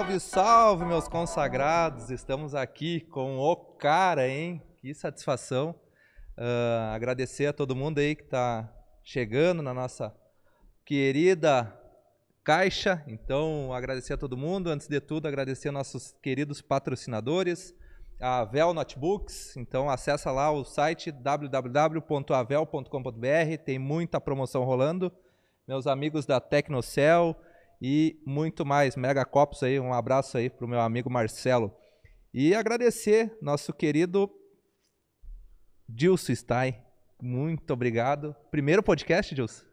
Salve, salve, meus consagrados! Estamos aqui com o cara, hein? Que satisfação. Uh, agradecer a todo mundo aí que está chegando na nossa querida caixa. Então, agradecer a todo mundo. Antes de tudo, agradecer nossos queridos patrocinadores, a Avel Notebooks. Então, acessa lá o site www.avel.com.br. Tem muita promoção rolando. Meus amigos da Tecnocel e muito mais. Mega Copos aí, um abraço aí pro meu amigo Marcelo. E agradecer nosso querido Dilson Stein. Muito obrigado. Primeiro podcast, Dilson?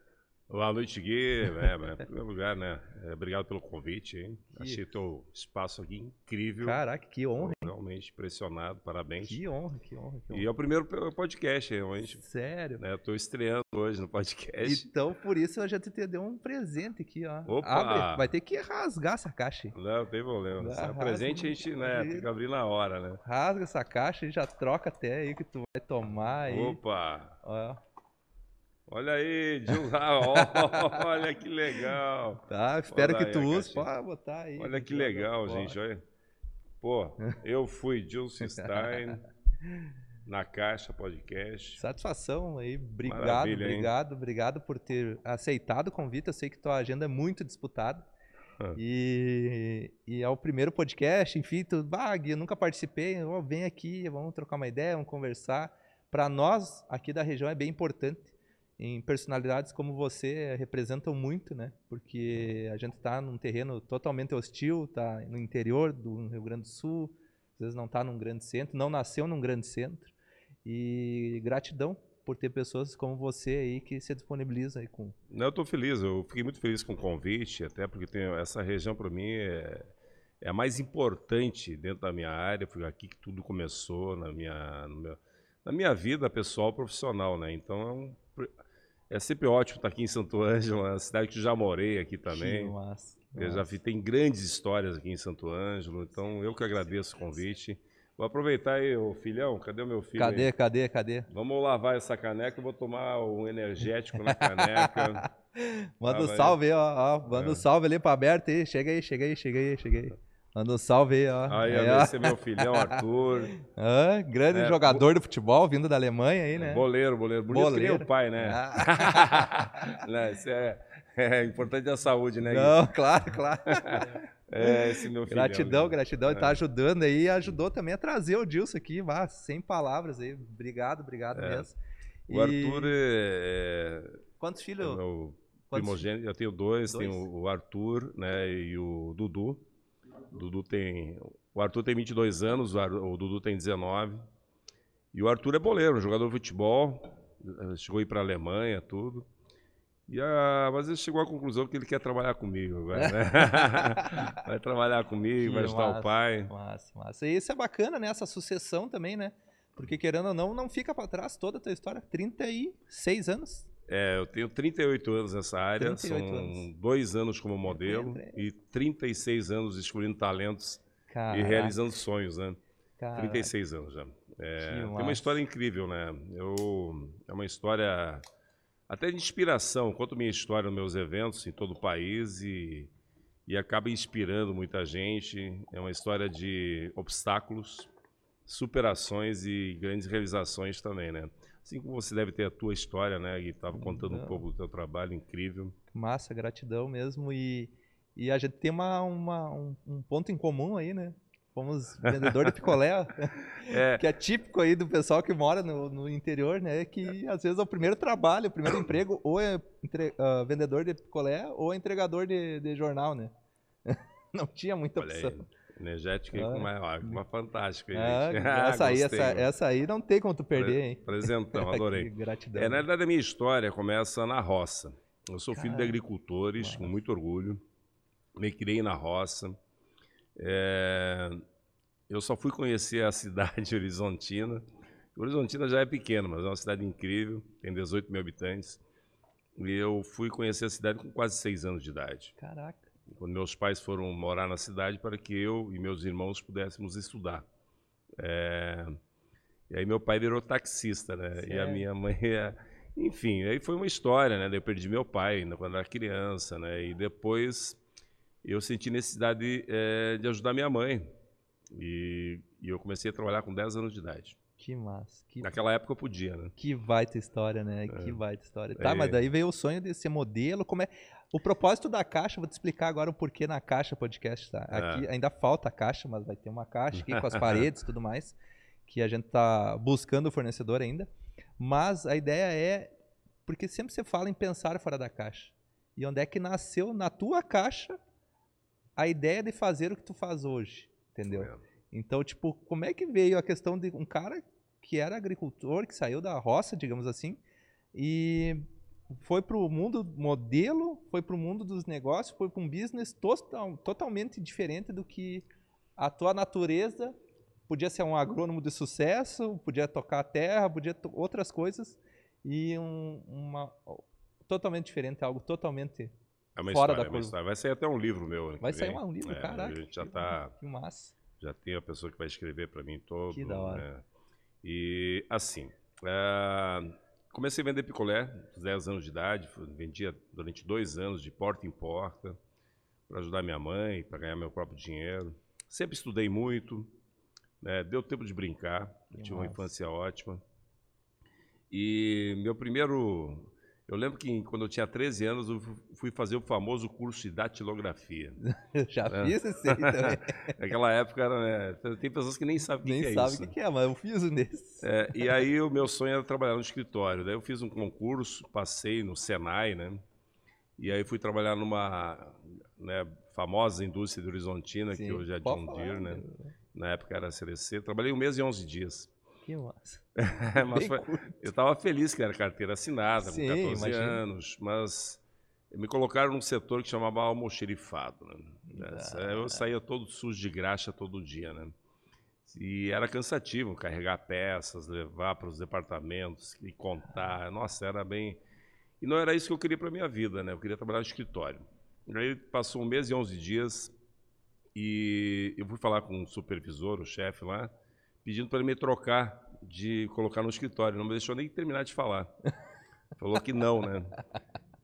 Boa noite, Gui. É, em primeiro lugar, né? É, obrigado pelo convite, hein? Achei teu espaço aqui incrível. Caraca, que honra. Realmente impressionado, parabéns. Que honra, que honra, que honra. E é o primeiro podcast, realmente. Sério? Né? Tô estreando hoje no podcast. Então, por isso, eu já te deu um presente aqui, ó. Opa! Abre, vai ter que rasgar essa caixa. Não, tem problema. Se é presente, a gente né, tem que abrir na hora, né? Rasga essa caixa e já troca até aí que tu vai tomar aí. Opa! Ó. Olha aí, Dilma, olha que legal. Tá, espero olha que tu use. Pode botar aí. Olha que legal, gente, olha. Pô, eu fui Dilson Stein na Caixa Podcast. Satisfação aí, obrigado, Maravilha, obrigado, hein? obrigado por ter aceitado o convite. Eu sei que tua agenda é muito disputada. Ah. E, e, é o primeiro podcast, enfim, tu, ah, eu nunca participei, oh, vem aqui, vamos trocar uma ideia, vamos conversar. Para nós aqui da região é bem importante em personalidades como você representam muito, né? Porque a gente está num terreno totalmente hostil, está no interior do Rio Grande do Sul, às vezes não está num grande centro, não nasceu num grande centro. E gratidão por ter pessoas como você aí que se disponibiliza aí com. Não, eu estou feliz, eu fiquei muito feliz com o convite, até porque tem, essa região para mim é, é a mais importante dentro da minha área, foi aqui que tudo começou na minha, meu, na minha vida pessoal profissional, né? Então é um é sempre ótimo estar aqui em Santo Ângelo, uma cidade que eu já morei aqui também. Que massa, eu já vi, tem grandes histórias aqui em Santo Ângelo, então eu que agradeço o convite. Vou aproveitar aí, ô filhão, cadê o meu filho? Cadê, aí? cadê, cadê? Vamos lavar essa caneca, eu vou tomar um energético na caneca. Manda um salve aí, ó, ó. Manda um é. salve ali para aberto aí. Chega aí, chega aí, chega aí, chega aí. Manda um salve aí, ó. Aí, aí esse é meu filhão, Arthur. Ah, grande é, jogador bo... de futebol, vindo da Alemanha aí, né? Boleiro, boleiro. Bonito boleiro. que nem o pai, né? Ah. Não, isso é, é importante a saúde, né? Não, claro, claro. É, esse meu filhão. Gratidão, né? gratidão. Ele tá é. ajudando aí e ajudou também a trazer o Dilson aqui, mas sem palavras aí. Obrigado, obrigado é. mesmo. O e... Arthur é... Quantos filhos? É meu primogênito, eu tenho dois, dois, tenho o Arthur né, e o Dudu. O Dudu tem. O Arthur tem 22 anos, o Dudu tem 19. E o Arthur é boleiro, um jogador de futebol. Chegou a ir para a Alemanha, tudo. E a, mas ele chegou à conclusão que ele quer trabalhar comigo agora, né? vai trabalhar comigo, que vai ajudar massa, o pai. Massa, massa. E isso é bacana, né? Essa sucessão também, né? Porque querendo ou não, não fica para trás toda a tua história. 36 anos. É, eu tenho 38 anos nessa área, são anos. dois anos como modelo e 36 anos descobrindo talentos Caraca. e realizando sonhos, né? Caraca. 36 anos já. É, tem uma história incrível, né? Eu, é uma história até de inspiração. Conto minha história nos meus eventos em todo o país e, e acaba inspirando muita gente. É uma história de obstáculos, superações e grandes realizações também, né? Assim como você deve ter a tua história, né? E estava contando Não. um pouco do teu trabalho incrível. Massa, gratidão mesmo. E, e a gente tem uma, uma um, um ponto em comum aí, né? Fomos vendedor de picolé, é. que é típico aí do pessoal que mora no, no, interior, né? Que às vezes é o primeiro trabalho, o primeiro emprego, ou é entre, uh, vendedor de picolé ou é entregador de, de jornal, né? Não tinha muita Olha opção. Aí. Energética ah, uma, uma fantástica. Ah, essa, aí, essa, essa, aí não tem como tu perder, hein? Presentão, adorei. Gratidão. É, na verdade, a minha história começa na roça. Eu sou filho de agricultores, com muito orgulho. Me criei na roça. É, eu só fui conhecer a cidade horizontina. Horizontina já é pequena, mas é uma cidade incrível, tem 18 mil habitantes. E eu fui conhecer a cidade com quase seis anos de idade. Caraca quando meus pais foram morar na cidade para que eu e meus irmãos pudéssemos estudar. É, e aí meu pai virou taxista, né? Certo. E a minha mãe, é, enfim, aí foi uma história, né? Eu perdi meu pai quando era criança, né? E depois eu senti necessidade é, de ajudar minha mãe. E, e, eu comecei a trabalhar com 10 anos de idade. Que massa. Que... Naquela época eu podia, né? Que baita história, né? É. Que baita história. Tá, é. mas daí veio o sonho de ser modelo. Como é... O propósito da caixa, vou te explicar agora o porquê na caixa podcast, tá? É. Aqui ainda falta a caixa, mas vai ter uma caixa aqui com as paredes e tudo mais, que a gente tá buscando o fornecedor ainda. Mas a ideia é, porque sempre você fala em pensar fora da caixa. E onde é que nasceu na tua caixa a ideia de fazer o que tu faz hoje, entendeu? Então, tipo, como é que veio a questão de um cara que era agricultor, que saiu da roça, digamos assim, e foi para o mundo modelo, foi para o mundo dos negócios, foi para um business total, totalmente diferente do que a tua natureza podia ser um agrônomo de sucesso, podia tocar a terra, podia outras coisas e um, uma totalmente diferente, algo totalmente é fora história, da é curva. Vai sair até um livro meu. Vai sair um livro, é, caraca. A gente já está. Que massa. Já tem a pessoa que vai escrever para mim todo. Que da hora. Né? E assim, é, comecei a vender picolé aos 10 anos de idade, vendia durante dois anos de porta em porta para ajudar minha mãe, para ganhar meu próprio dinheiro. Sempre estudei muito, né? deu tempo de brincar, tive uma infância ótima. E meu primeiro eu lembro que quando eu tinha 13 anos, eu fui fazer o famoso curso de datilografia. Eu já é. fiz esse aí também. Naquela época, era, né, tem pessoas que nem sabem o que, nem que é sabe isso. Nem sabem o que é, mas eu fiz um desses. É, e aí o meu sonho era trabalhar no escritório. Daí eu fiz um concurso, passei no Senai, né? E aí fui trabalhar numa né, famosa indústria de Horizontina, Sim, que hoje é John Deere, né? Na época era a CLC. Trabalhei um mês e 11 dias. Que massa. mas foi, eu estava feliz que era carteira assinada, Sim, com 14 imagina. anos, mas me colocaram num setor que chamava almoxerifado. Né? Ah, eu saía todo sujo de graxa todo dia, né? E era cansativo carregar peças, levar para os departamentos e contar. Nossa, era bem. E não era isso que eu queria para minha vida, né? Eu queria trabalhar no escritório. Aí passou um mês e 11 dias e eu fui falar com o supervisor, o chefe lá pedindo para ele me trocar de colocar no escritório. Não me deixou nem terminar de falar. Falou que não, né?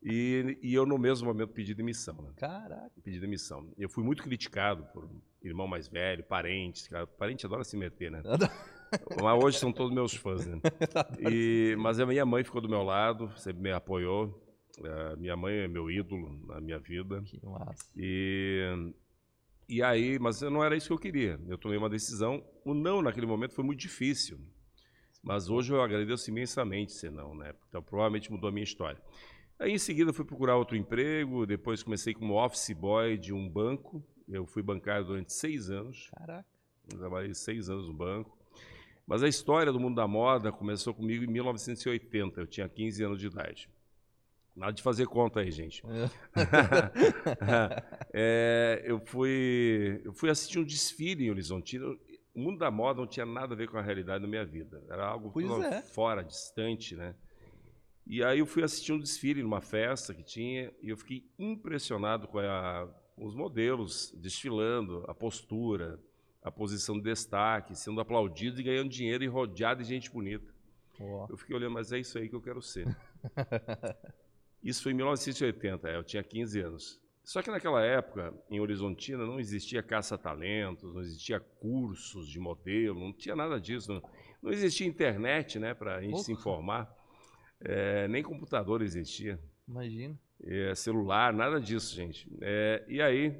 E, e eu, no mesmo momento, pedi demissão. Né? Caraca. Pedi demissão. Eu fui muito criticado por irmão mais velho, parentes. Cara, parente adora se meter, né? Mas hoje são todos meus fãs, né? E, mas a minha mãe ficou do meu lado, sempre me apoiou. Uh, minha mãe é meu ídolo na minha vida. Que massa. E e aí, mas não era isso que eu queria. Eu tomei uma decisão. O não naquele momento foi muito difícil. Mas hoje eu agradeço imensamente ser não, né? Então provavelmente mudou a minha história. Aí em seguida fui procurar outro emprego, depois comecei como office boy de um banco. Eu fui bancário durante seis anos. Caraca. Eu trabalhei seis anos no banco. Mas a história do mundo da moda começou comigo em 1980. Eu tinha 15 anos de idade. Nada de fazer conta aí, gente. É. é, eu, fui, eu fui assistir um desfile em Horizontina. O mundo da moda não tinha nada a ver com a realidade da minha vida. Era algo é. fora, distante, né? E aí eu fui assistir um desfile numa festa que tinha e eu fiquei impressionado com a, os modelos desfilando, a postura, a posição de destaque, sendo aplaudido e ganhando dinheiro e rodeado de gente bonita. Oh. Eu fiquei olhando, mas é isso aí que eu quero ser. Isso foi em 1980, eu tinha 15 anos. Só que naquela época, em Horizontina, não existia caça-talentos, não existia cursos de modelo, não tinha nada disso. Não, não existia internet né, para a gente se informar. É, nem computador existia. Imagina. É, celular, nada disso, gente. É, e aí,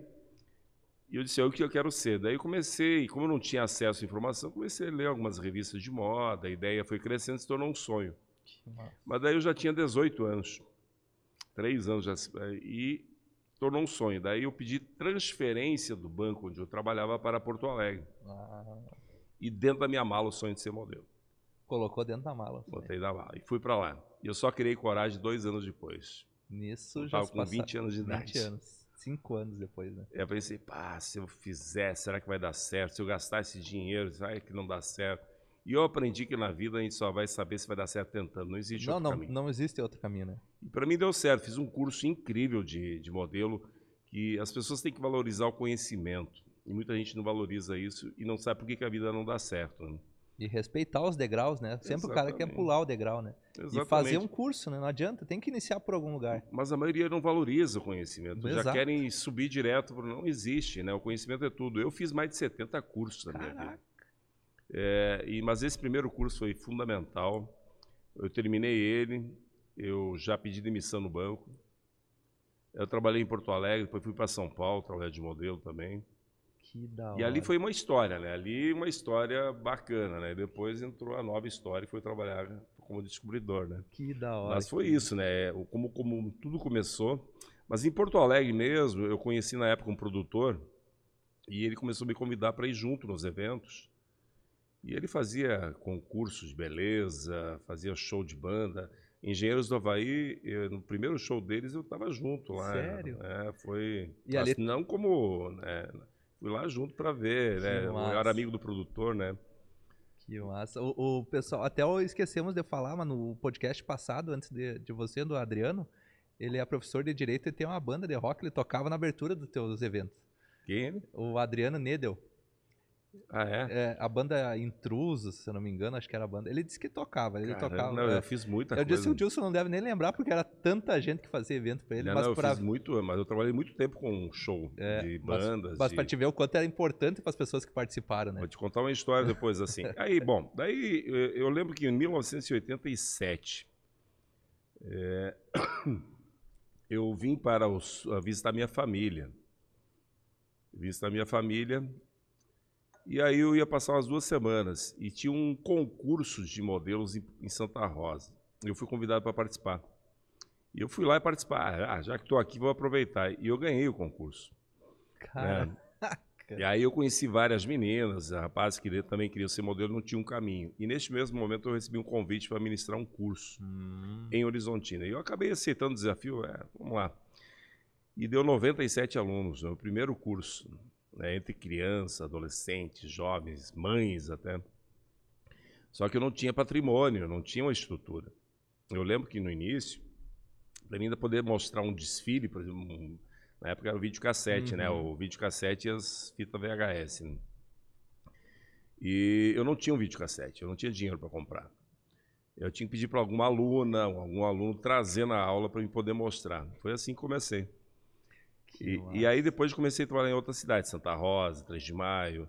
eu disse, é o que eu quero ser. Daí eu comecei, como eu não tinha acesso à informação, comecei a ler algumas revistas de moda, a ideia foi crescendo, se tornou um sonho. Mas daí eu já tinha 18 anos três anos já, e tornou um sonho. Daí eu pedi transferência do banco onde eu trabalhava para Porto Alegre. Ah. E dentro da minha mala o sonho de ser modelo. Colocou dentro da mala. Botei da mala. E fui para lá. E eu só criei coragem dois anos depois. Nisso eu já estava com 20 anos de idade. 20 anos. Cinco anos depois, né? Eu pensei, pá, se eu fizer, será que vai dar certo? Se eu gastar esse dinheiro, será que não dá certo? E eu aprendi que na vida a gente só vai saber se vai dar certo tentando. Não existe não, outro não, caminho. Não existe outro caminho, né? E para mim deu certo. Fiz um curso incrível de, de modelo que as pessoas têm que valorizar o conhecimento. E muita gente não valoriza isso e não sabe por que, que a vida não dá certo. Né? E respeitar os degraus, né? Sempre Exatamente. o cara quer pular o degrau, né? Exatamente. E fazer um curso, né? Não adianta, tem que iniciar por algum lugar. Mas a maioria não valoriza o conhecimento. Exato. Já querem subir direto, não existe, né? O conhecimento é tudo. Eu fiz mais de 70 cursos na Caraca. minha vida. É, e, mas esse primeiro curso foi fundamental. Eu terminei ele, eu já pedi demissão no banco. Eu trabalhei em Porto Alegre, depois fui para São Paulo, trabalhei de modelo também. Que da hora. E ali foi uma história, né? Ali uma história bacana, né? Depois entrou a nova história e foi trabalhar como descobridor, né? Que da hora. Mas foi isso, né? Como, como tudo começou. Mas em Porto Alegre mesmo, eu conheci na época um produtor e ele começou a me convidar para ir junto nos eventos. E ele fazia concursos de beleza, fazia show de banda. Engenheiros do Havaí, eu, no primeiro show deles eu estava junto lá. Sério? É, foi. E ali... Não como. Né, Fui lá junto para ver, que né? Massa. Eu era amigo do produtor, né? Que massa. O, o, pessoal, até esquecemos de falar, mas no podcast passado, antes de, de você, do Adriano, ele é professor de direito e tem uma banda de rock, ele tocava na abertura dos teus eventos. Quem? O Adriano Nedel. Ah, é? é? A banda Intrusos, se eu não me engano, acho que era a banda. Ele disse que tocava, ele Caramba, tocava. Não, é, eu fiz muita eu coisa. Eu disse que o Dilson não deve nem lembrar, porque era tanta gente que fazia evento pra ele. Não, mas não, eu pra... fiz muito, mas eu trabalhei muito tempo com show é, de bandas. Mas, mas de... pra te ver o quanto era importante para as pessoas que participaram, né? Vou te contar uma história depois, assim. Aí, bom, daí eu lembro que em 1987, é, eu vim para os, visitar minha família. Visitar minha família e aí eu ia passar umas duas semanas e tinha um concurso de modelos em Santa Rosa. Eu fui convidado para participar. E eu fui lá e participar. Ah, já que estou aqui, vou aproveitar. E eu ganhei o concurso. Caraca. É. E aí eu conheci várias meninas, rapazes que também queriam ser modelo, não tinha um caminho. E neste mesmo momento eu recebi um convite para ministrar um curso hum. em Horizontina. E eu acabei aceitando o desafio, é, vamos lá. E deu 97 alunos no primeiro curso né, entre crianças, adolescentes, jovens, mães até. Só que eu não tinha patrimônio, não tinha uma estrutura. Eu lembro que no início, para mim ainda poder mostrar um desfile, por exemplo, um, na época era o videocassete, né, uhum. né? O videocassete e as fitas VHS. Né? E eu não tinha um videocassete, eu não tinha dinheiro para comprar. Eu tinha que pedir para alguma aluna, algum aluno trazer na aula para eu poder mostrar. Foi assim que comecei. E, e, aí depois comecei a trabalhar em outras cidades, Santa Rosa, 3 de Maio.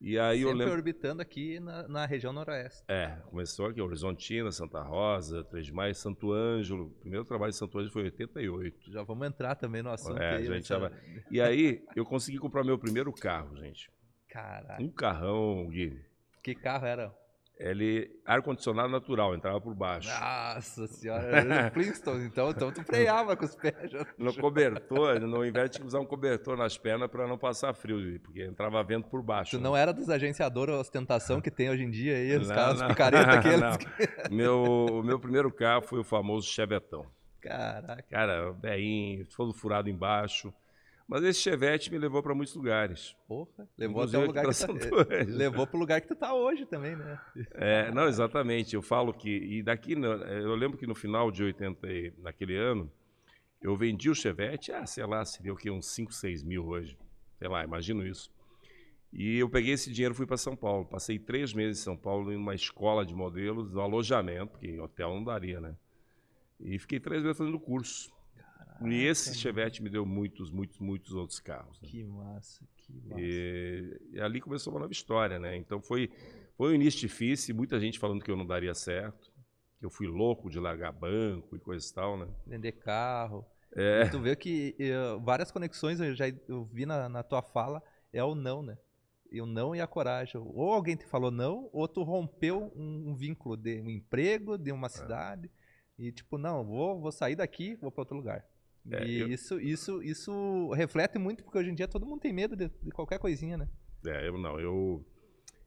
E aí Sempre eu lembro... orbitando aqui na, na, região noroeste. É, começou aqui, Horizontina, Santa Rosa, 3 de Maio, Santo Ângelo. O primeiro trabalho em Santo Ângelo foi em 88. Já vamos entrar também no assunto. É, aí, gente já vai... E aí eu consegui comprar meu primeiro carro, gente. Caraca. Um carrão, Gui. Que carro era? Ele ar-condicionado natural, entrava por baixo. Nossa senhora, Flintstones, então, então tu freava com os pés. Já. No cobertor, no invés de usar um cobertor nas pernas para não passar frio, porque entrava vento por baixo. Tu né? não era dos agenciadores ostentação que tem hoje em dia aí, os não, caras não. picareta aqueles. Que... meu, o meu primeiro carro foi o famoso Chevetão. Caraca. Cara, bem, todo furado embaixo. Mas esse Chevette me levou para muitos lugares. Porra, levou até o lugar que tá, levou para o lugar que tu tá hoje também, né? É, não, exatamente. Eu falo que e daqui eu lembro que no final de 80 naquele ano eu vendi o Chevette, ah, sei lá, seria o que uns 5, 6 mil hoje, sei lá, imagino isso. E eu peguei esse dinheiro e fui para São Paulo. Passei três meses em São Paulo em uma escola de modelos, no alojamento, porque hotel não daria, né? E fiquei três meses fazendo curso. E esse Chevette me deu muitos, muitos, muitos outros carros. Né? Que massa, que massa. E, e, ali começou uma nova história, né? Então foi, foi um início difícil, muita gente falando que eu não daria certo, que eu fui louco de largar banco e coisa e tal, né? Vender carro. É. E tu vê que eu, várias conexões eu já eu vi na, na tua fala é o não, né? E o não e a coragem. Ou alguém te falou não, ou tu rompeu um, um vínculo de um emprego, de uma é. cidade. É. E tipo, não, vou, vou sair daqui, vou para outro lugar. É, e eu... isso, isso, isso reflete muito, porque hoje em dia todo mundo tem medo de, de, qualquer coisinha, né? É, eu não, eu,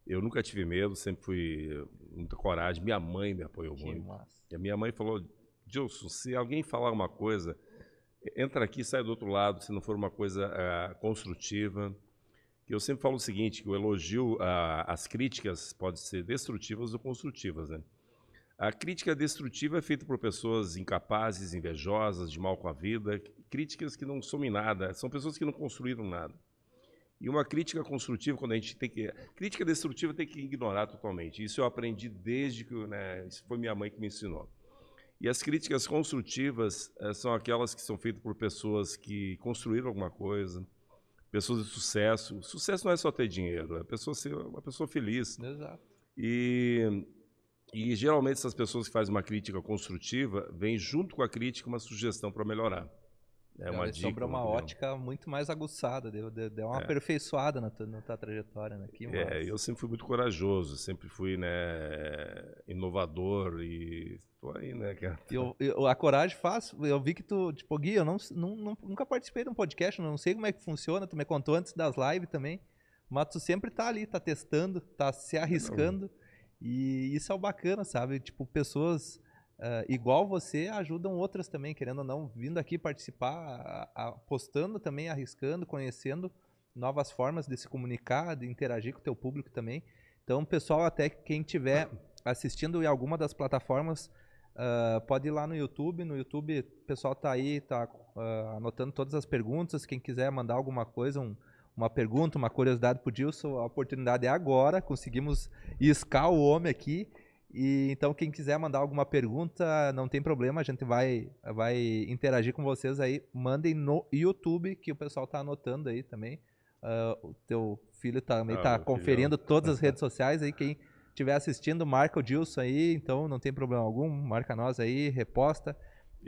eu nunca tive medo, sempre fui muita coragem. Minha mãe me apoiou que muito. Massa. E a minha mãe falou, Gilson, se alguém falar uma coisa, entra aqui e sai do outro lado, se não for uma coisa uh, construtiva. Eu sempre falo o seguinte, que o elogio, uh, as críticas podem ser destrutivas ou construtivas, né? A crítica destrutiva é feita por pessoas incapazes, invejosas, de mal com a vida, críticas que não somem nada, são pessoas que não construíram nada. E uma crítica construtiva, quando a gente tem que. Crítica destrutiva tem que ignorar totalmente. Isso eu aprendi desde que. Né, isso foi minha mãe que me ensinou. E as críticas construtivas é, são aquelas que são feitas por pessoas que construíram alguma coisa, pessoas de sucesso. Sucesso não é só ter dinheiro, é pessoa ser uma pessoa feliz. Exato. E, e geralmente essas pessoas que fazem uma crítica construtiva vêm junto com a crítica uma sugestão para melhorar. É uma dica. Sobre uma ótica muito mais aguçada, deu, deu, deu uma é. aperfeiçoada na tua, na tua trajetória. Né? Que é, eu sempre fui muito corajoso, sempre fui né, inovador e tô aí, né, cara? Eu, eu, a coragem faz, eu vi que tu, tipo, Gui, eu não, não, nunca participei de um podcast, não sei como é que funciona, tu me contou antes das lives também, mas tu sempre tá ali, tá testando, tá se arriscando, não. E isso é o bacana, sabe? Tipo, pessoas Uh, igual você, ajudam outras também, querendo ou não, vindo aqui participar, apostando também, arriscando, conhecendo novas formas de se comunicar, de interagir com o teu público também. Então, pessoal, até quem estiver assistindo em alguma das plataformas, uh, pode ir lá no YouTube. No YouTube, o pessoal está aí, está uh, anotando todas as perguntas. Quem quiser mandar alguma coisa, um, uma pergunta, uma curiosidade para o Dilson, a oportunidade é agora. Conseguimos iscar o homem aqui. E então quem quiser mandar alguma pergunta, não tem problema, a gente vai vai interagir com vocês aí. Mandem no YouTube que o pessoal tá anotando aí também. Uh, o teu filho também ah, tá conferindo filhão. todas as redes sociais aí quem estiver assistindo, marca o Dilson aí, então não tem problema algum, marca nós aí, reposta.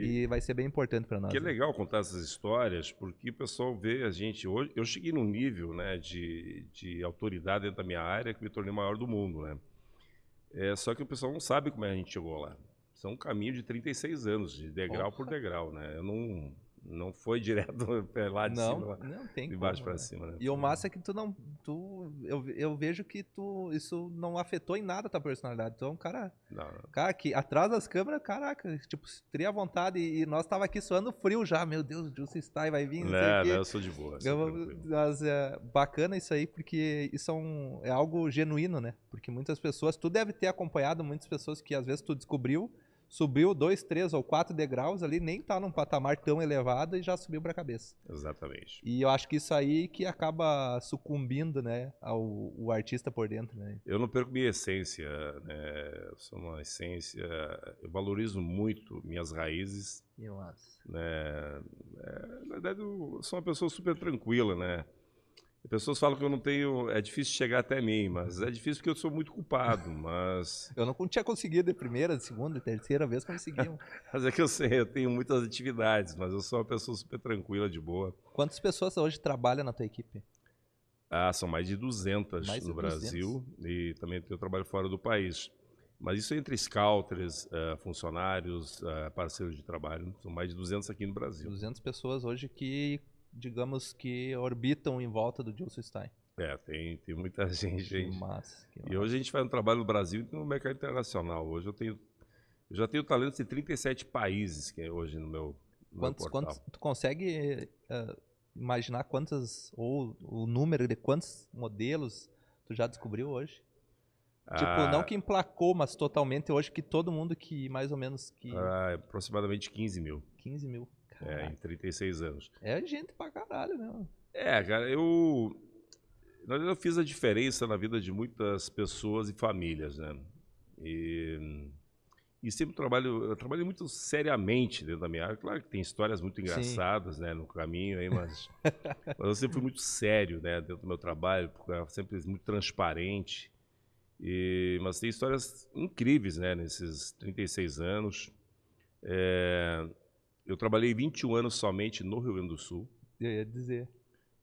E, e vai ser bem importante para nós. Que é legal contar essas histórias, porque o pessoal vê a gente hoje. Eu cheguei num nível né, de, de autoridade dentro da minha área que me tornei o maior do mundo. Né? É, só que o pessoal não sabe como é a gente chegou lá. São um caminho de 36 anos, de degrau por degrau, né? Eu não, não foi direto lá de não, cima, não tem de baixo para cima, né? E o massa é que tu não, tu, eu, eu vejo que tu, isso não afetou em nada a tua personalidade. Tu é um cara, não, não. cara que atrás das câmeras, caraca, tipo, teria vontade e, nós tava aqui suando frio já, meu Deus, o Juice está e vai vir, não, não, eu sou de boa. Eu, mas é bacana isso aí, porque isso é, um, é algo genuíno, né? Porque muitas pessoas, tu deve ter acompanhado muitas pessoas que às vezes tu descobriu subiu dois, três ou quatro degraus ali, nem tá num patamar tão elevado e já subiu para a cabeça. Exatamente. E eu acho que isso aí que acaba sucumbindo, né, ao o artista por dentro, né? Eu não perco minha essência, né? Eu sou uma essência, eu valorizo muito minhas raízes. Eu acho. Né? É, na verdade, eu sou uma pessoa super tranquila, né? As pessoas falam que eu não tenho. É difícil chegar até mim, mas é difícil porque eu sou muito culpado. Mas. eu não tinha conseguido de primeira, de segunda, de terceira vez conseguiu. mas é que eu sei, eu tenho muitas atividades, mas eu sou uma pessoa super tranquila, de boa. Quantas pessoas hoje trabalham na tua equipe? Ah, são mais de 200 mais no de Brasil 200. e também tenho trabalho fora do país. Mas isso entre scouters, uh, funcionários, uh, parceiros de trabalho, são mais de 200 aqui no Brasil. 200 pessoas hoje que digamos que orbitam em volta do Gilson Stein. É, tem, tem muita gente. Massa, que massa. E hoje a gente faz um trabalho no Brasil e no mercado internacional. Hoje eu tenho. Eu já tenho talentos de 37 países que é hoje no meu, no quantos, meu. Quantos, tu consegue uh, imaginar quantas, ou o número de quantos modelos tu já descobriu hoje? Ah, tipo, não que emplacou, mas totalmente hoje que todo mundo que mais ou menos que... Ah, aproximadamente 15 mil. 15 mil. É, em 36 anos. É gente pra caralho mesmo. É, cara, eu. Eu fiz a diferença na vida de muitas pessoas e famílias, né? E, e sempre trabalho, eu trabalho muito seriamente dentro da minha área. Claro que tem histórias muito engraçadas, Sim. né, no caminho aí, mas, mas eu sempre fui muito sério, né, dentro do meu trabalho, porque eu sempre muito transparente. E, mas tem histórias incríveis, né, nesses 36 anos. É, eu trabalhei 21 anos somente no Rio Grande do Sul. Eu ia dizer.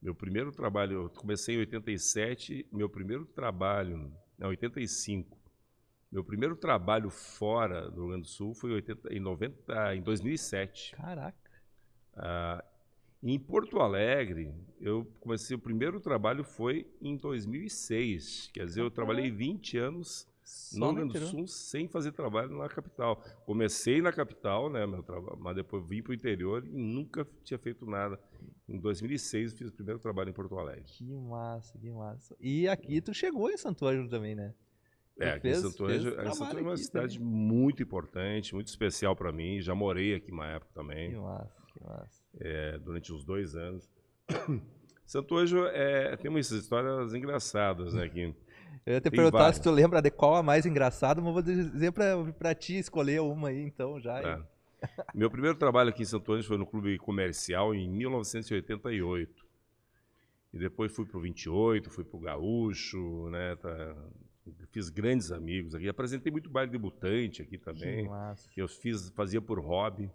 Meu primeiro trabalho, eu comecei em 87, meu primeiro trabalho, não, 85. Meu primeiro trabalho fora do Rio Grande do Sul foi 80, em, 90, em 2007. Caraca. Ah, em Porto Alegre, eu comecei, o primeiro trabalho foi em 2006. Quer dizer, eu trabalhei 20 anos só no Rio Grande do Sul sem fazer trabalho na capital. Comecei na capital, né, meu trabalho, mas depois vim para o interior e nunca tinha feito nada. Em 2006 fiz o primeiro trabalho em Porto Alegre. Que massa, que massa. E aqui tu chegou em Santo Ângelo também, né? é, aqui fez, em Santo Ângelo, Santo Ângelo é uma cidade também. muito importante, muito especial para mim. Já morei aqui uma época também. Que massa, que massa. É, durante uns dois anos. Santo Anjo é, tem umas histórias engraçadas né, aqui. Eu ia te tem perguntar várias. se tu lembra de qual a mais engraçada, mas vou dizer para ti escolher uma aí, então, já. É. Meu primeiro trabalho aqui em Santo Anjo foi no Clube Comercial em 1988. E depois fui para o 28, fui para o Gaúcho, né? Tá, fiz grandes amigos aqui. Apresentei muito baile debutante aqui também. Que, que eu fiz, fazia por hobby.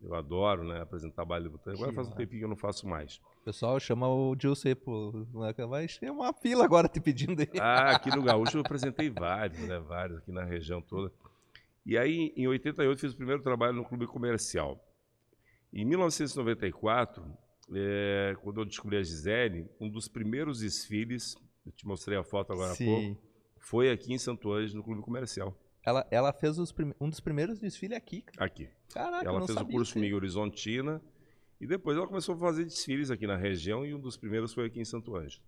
Eu adoro, né? Apresentar baile debutante. Agora que faz um tempinho que eu não faço mais. O pessoal chama o Dilce, pô. Vai ter uma fila agora te pedindo aí. Ah, aqui no Gaúcho eu apresentei vários, né? Vários aqui na região toda. E aí, em 88, fiz o primeiro trabalho no clube comercial. Em 1994, é, quando eu descobri a Gisele, um dos primeiros desfiles, eu te mostrei a foto agora Sim. há pouco, foi aqui em Santo Ângelo, no Clube Comercial. Ela, ela fez prim... um dos primeiros desfiles aqui. Cara. Aqui. Caraca, Ela fez o curso comigo Horizontina e depois ela começou a fazer desfiles aqui na região e um dos primeiros foi aqui em Santo Ângelo.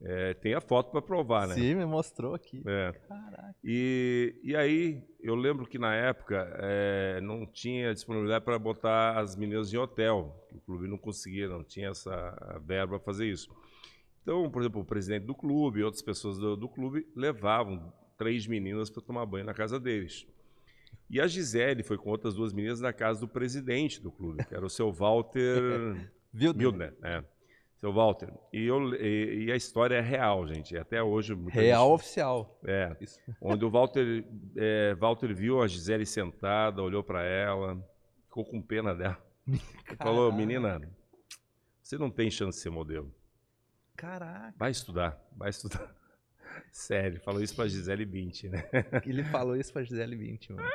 É, tem a foto para provar, né? Sim, me mostrou aqui. É. Caraca. E, e aí, eu lembro que na época é, não tinha disponibilidade para botar as meninas em hotel. O clube não conseguia, não tinha essa verba para fazer isso. Então, por exemplo, o presidente do clube e outras pessoas do, do clube levavam três meninas para tomar banho na casa deles. E a Gisele foi com outras duas meninas na casa do presidente do clube, que era o seu Walter Wildner. É. Seu Walter. E, eu, e, e, a história é real, gente. Até hoje. Real gente, oficial. É. Isso. Onde o Walter, é, Walter viu a Gisele sentada, olhou para ela, ficou com pena dela. E falou: Menina, você não tem chance de ser modelo. Caraca. Vai estudar, vai estudar. Sério, falou isso pra Gisele Bündchen, né? Ele falou isso pra Gisele Bündchen, mano.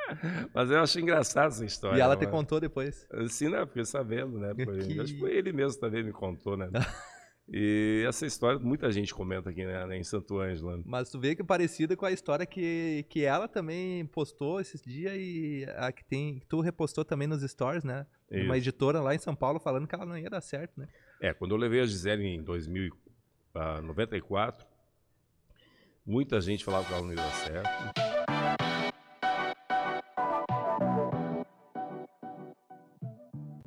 Mas eu acho engraçado essa história. E ela te contou depois? Sim, né? Fiquei sabendo, né? Foi, que... Acho que foi ele mesmo também me contou, né? E essa história muita gente comenta aqui né, em Santo Ângelo. Mas tu vê que é parecida com a história que, que ela também postou esses dias e a que tem que tu repostou também nos stories, né? Isso. Uma editora lá em São Paulo falando que ela não ia dar certo, né? É, quando eu levei a Gisele em 2094, Muita gente falava que ela não ia dar certo.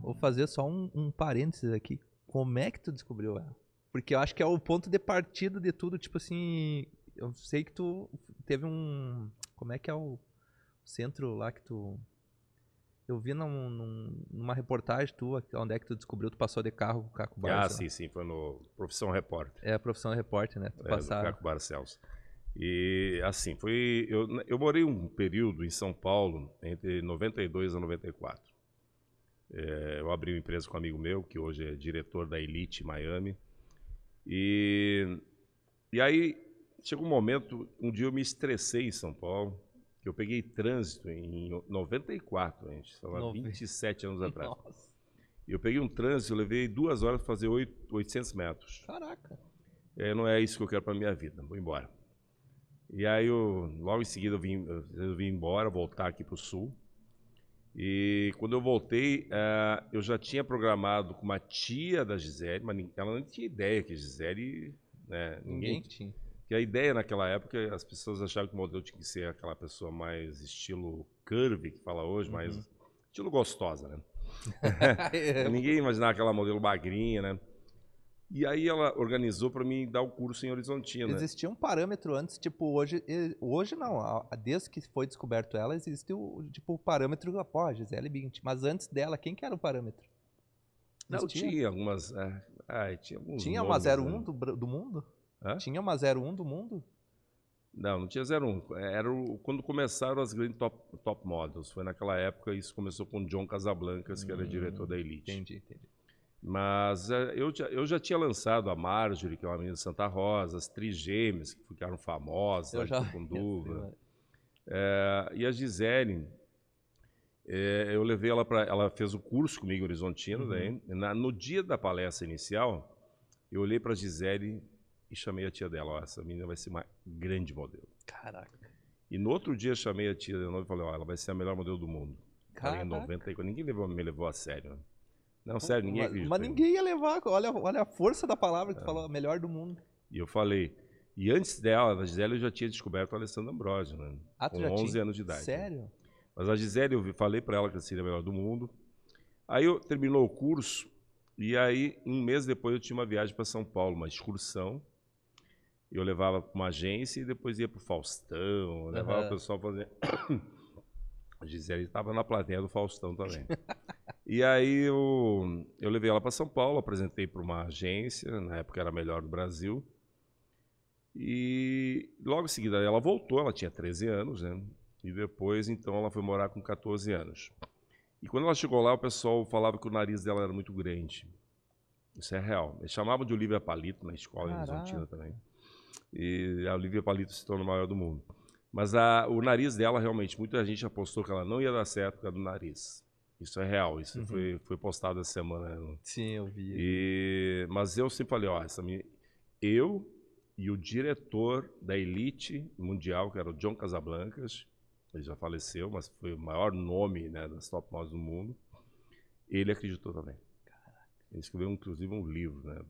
Vou fazer só um, um parênteses aqui. Como é que tu descobriu ela? Porque eu acho que é o ponto de partida de tudo. Tipo assim, eu sei que tu teve um. Como é que é o centro lá que tu. Eu vi num, num, numa reportagem tua, onde é que tu descobriu, tu passou de carro com o Caco Barcelos. Ah, sim, sim, foi no Profissão Repórter. É, Profissão Repórter, né? Tu é, passava... Caco Barcelos. E assim, foi. Eu, eu morei um período em São Paulo, entre 92 a 94. É, eu abri uma empresa com um amigo meu, que hoje é diretor da Elite Miami. E, e aí chegou um momento, um dia eu me estressei em São Paulo, que eu peguei trânsito em 94, a gente estava 27 anos atrás. Nossa. E eu peguei um trânsito, eu levei duas horas para fazer 8, 800 metros. Caraca! É, não é isso que eu quero para minha vida, vou embora. E aí, eu, logo em seguida, eu vim, eu vim embora, voltar aqui para o Sul. E quando eu voltei, uh, eu já tinha programado com uma tia da Gisele, mas ela não tinha ideia que Gisele. Né, ninguém, ninguém tinha. Que a ideia naquela época, as pessoas achavam que o modelo tinha que ser aquela pessoa mais estilo curvy, que fala hoje, uhum. mais estilo gostosa, né? ninguém imaginava aquela modelo magrinha, né? E aí ela organizou para mim dar o curso em Horizontina. Existia um parâmetro antes, tipo, hoje, hoje não, desde que foi descoberto ela, existe o tipo o parâmetro, pô, Gisele Bint. Mas antes dela, quem que era o parâmetro? Não, tinha algumas. É, ah, tinha alguns tinha uma 01 né? do, do mundo? Hã? Tinha uma 01 do mundo? Não, não tinha 01. Era o, quando começaram as grandes top, top models. Foi naquela época, isso começou com John Casablancas, que hum, era diretor da Elite. Entendi, entendi. Mas é, eu, já, eu já tinha lançado a Marjorie, que é uma menina de Santa Rosa, as Trigêmeas, que ficaram famosas, eu já... Tucunduva. É, e a Gisele, é, eu levei ela para. Ela fez o curso comigo, Horizontino, uhum. daí, na, no dia da palestra inicial, eu olhei para a Gisele e chamei a tia dela: ó, essa menina vai ser uma grande modelo. Caraca. E no outro dia chamei a tia de novo e falei: ó, ela vai ser a melhor modelo do mundo. Caraca. Em 90, ninguém levou, me levou a sério. Né? Não, sério, ninguém mas. Mas ninguém ia levar. Olha, olha a força da palavra que é. falou, a melhor do mundo. E eu falei. E antes dela, da Gisele, eu já tinha descoberto o Alessandro Ambrosio, né? Ah, com 11 tinha? anos de idade. Sério? Né? Mas a Gisele, eu falei para ela que seria a melhor do mundo. Aí eu terminou o curso E aí, um mês depois, eu tinha uma viagem para São Paulo, uma excursão. Eu levava para uma agência e depois ia para o Faustão, levava uhum. o pessoal fazer. A Gisele estava na plateia do Faustão também. e aí eu, eu levei ela para São Paulo, apresentei para uma agência, na época era a melhor do Brasil. E logo em seguida ela voltou, ela tinha 13 anos, né? E depois, então, ela foi morar com 14 anos. E quando ela chegou lá, o pessoal falava que o nariz dela era muito grande. Isso é real. Eles chamavam de Olivia Palito na escola Caraca. em Argentina também. E a Olivia Palito se tornou a maior do mundo. Mas a, o nariz dela, realmente, muita gente apostou que ela não ia dar certo por causa do nariz. Isso é real, isso uhum. foi, foi postado essa semana. Né? Sim, eu vi. E, mas eu sempre falei, ó, essa minha, eu e o diretor da elite mundial, que era o John Casablancas, ele já faleceu, mas foi o maior nome né, das top models do mundo, ele acreditou também. Caraca. Ele escreveu, inclusive, um livro, né?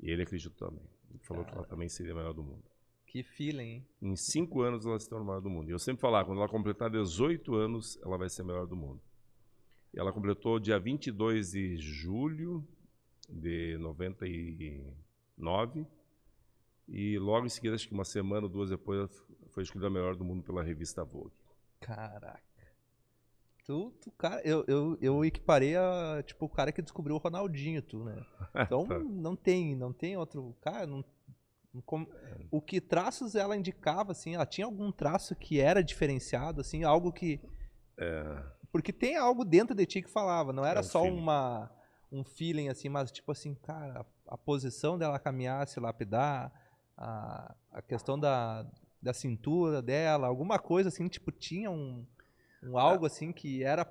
E ele acreditou também. Ele falou Caraca. que ela também seria a melhor do mundo. Que feeling, hein? Em cinco anos ela se tornou a melhor do mundo. E eu sempre falava, quando ela completar 18 anos, ela vai ser a melhor do mundo. Ela completou dia 22 de julho de 99. E logo em seguida, acho que uma semana ou duas depois, foi escolhida a melhor do mundo pela revista Vogue. Caraca. Tu, tu cara, eu, eu, eu equiparei a, tipo, o cara que descobriu o Ronaldinho, tu, né? Então, tá. não tem, não tem outro, cara, não, como, o que traços ela indicava, assim, ela tinha algum traço que era diferenciado, assim, algo que... É. Porque tem algo dentro de ti que falava, não era é um só uma, um feeling, assim, mas tipo assim, cara, a, a posição dela caminhar, se lapidar, a, a questão da, da cintura dela, alguma coisa assim, tipo, tinha um, um algo assim que era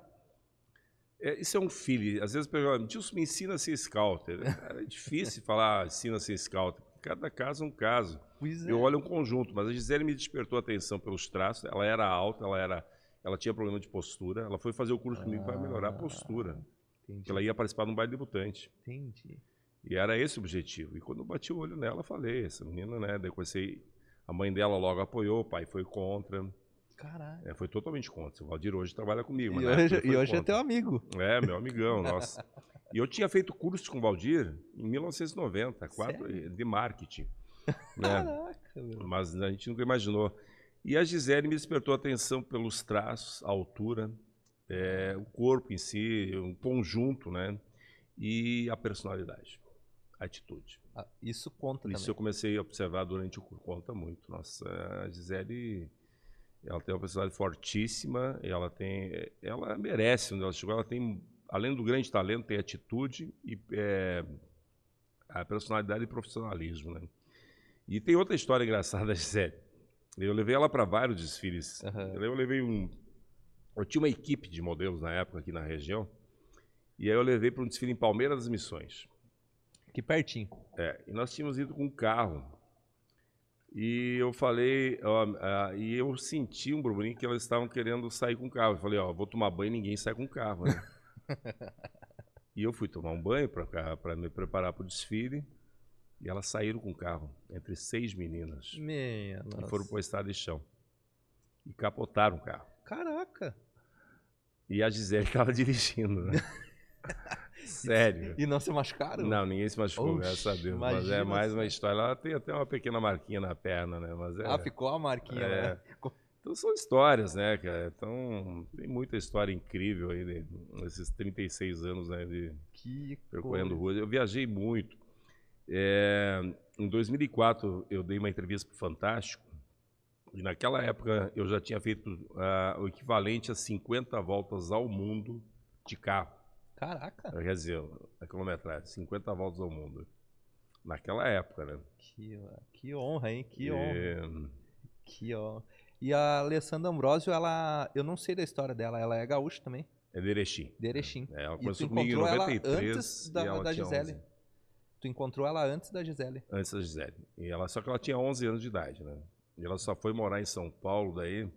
é, isso é um feeling. Às vezes perguntam, Dilson, me ensina a ser scouter. É difícil falar, ensina a ser scouter. Cada caso é um caso. Pois eu é. olho um conjunto, mas a Gisele me despertou a atenção pelos traços. Ela era alta, ela era, ela tinha problema de postura. Ela foi fazer o curso ah, comigo para melhorar a postura. Entendi. Ela ia participar de um baile debutante. Entendi. E era esse o objetivo. E quando eu bati o olho nela, falei, essa menina, né? Depois a mãe dela logo apoiou, o pai foi contra. Caralho. É, foi totalmente contra. O Valdir hoje trabalha comigo. e hoje, e hoje é teu amigo. É, meu amigão, nossa. E eu tinha feito curso com o Valdir em 1990, quatro, de marketing. Né? Caraca, meu. Mas a gente nunca imaginou. E a Gisele me despertou a atenção pelos traços, a altura, é, o corpo em si, um conjunto, né? E a personalidade, a atitude. Ah, isso conta Isso também. eu comecei a observar durante o curso. Conta muito. Nossa, a Gisele ela tem uma personalidade fortíssima, ela tem, ela merece onde ela chegou, ela tem além do grande talento, tem atitude e é, a personalidade e profissionalismo, né? E tem outra história engraçada, Gisele. Eu levei ela para vários desfiles. Uhum. Eu levei um. Eu tinha uma equipe de modelos na época aqui na região. E aí eu levei para um desfile em Palmeiras das Missões. Que pertinho. É, e nós tínhamos ido com um carro. E eu falei, ó, uh, e eu senti um burburinho que elas estavam querendo sair com o carro. Eu falei, ó, vou tomar banho e ninguém sai com o carro, né? e eu fui tomar um banho para me preparar para o desfile. E elas saíram com o carro, entre seis meninas. Minha e foram para o estado de chão. E capotaram o carro. Caraca! E a Gisele estava dirigindo, né? Sério. E não se machucaram? Não, ninguém se machucou, Oxi, graças a Deus. Mas é mais uma história. Ela tem até uma pequena marquinha na perna, né? Mas é, ah, ficou a marquinha, é, né? Então são histórias, né, cara? Então tem muita história incrível aí nesses 36 anos né, de que percorrendo ruas. Eu viajei muito. É, em 2004 eu dei uma entrevista para o Fantástico e naquela época eu já tinha feito uh, o equivalente a 50 voltas ao mundo de carro. Caraca! Quer dizer, a quilometragem, 50 voltas ao mundo. Naquela época, né? Que, que honra, hein? Que honra. Que honra. E a Alessandra Ambrosio, ela. Eu não sei da história dela, ela é gaúcha também. É de Erechim. De Erechim. É, ela começou comigo em 93. antes da, da Gisele. 11. Tu encontrou ela antes da Gisele. Antes da Gisele. E ela, só que ela tinha 11 anos de idade, né? E ela só foi morar em São Paulo daí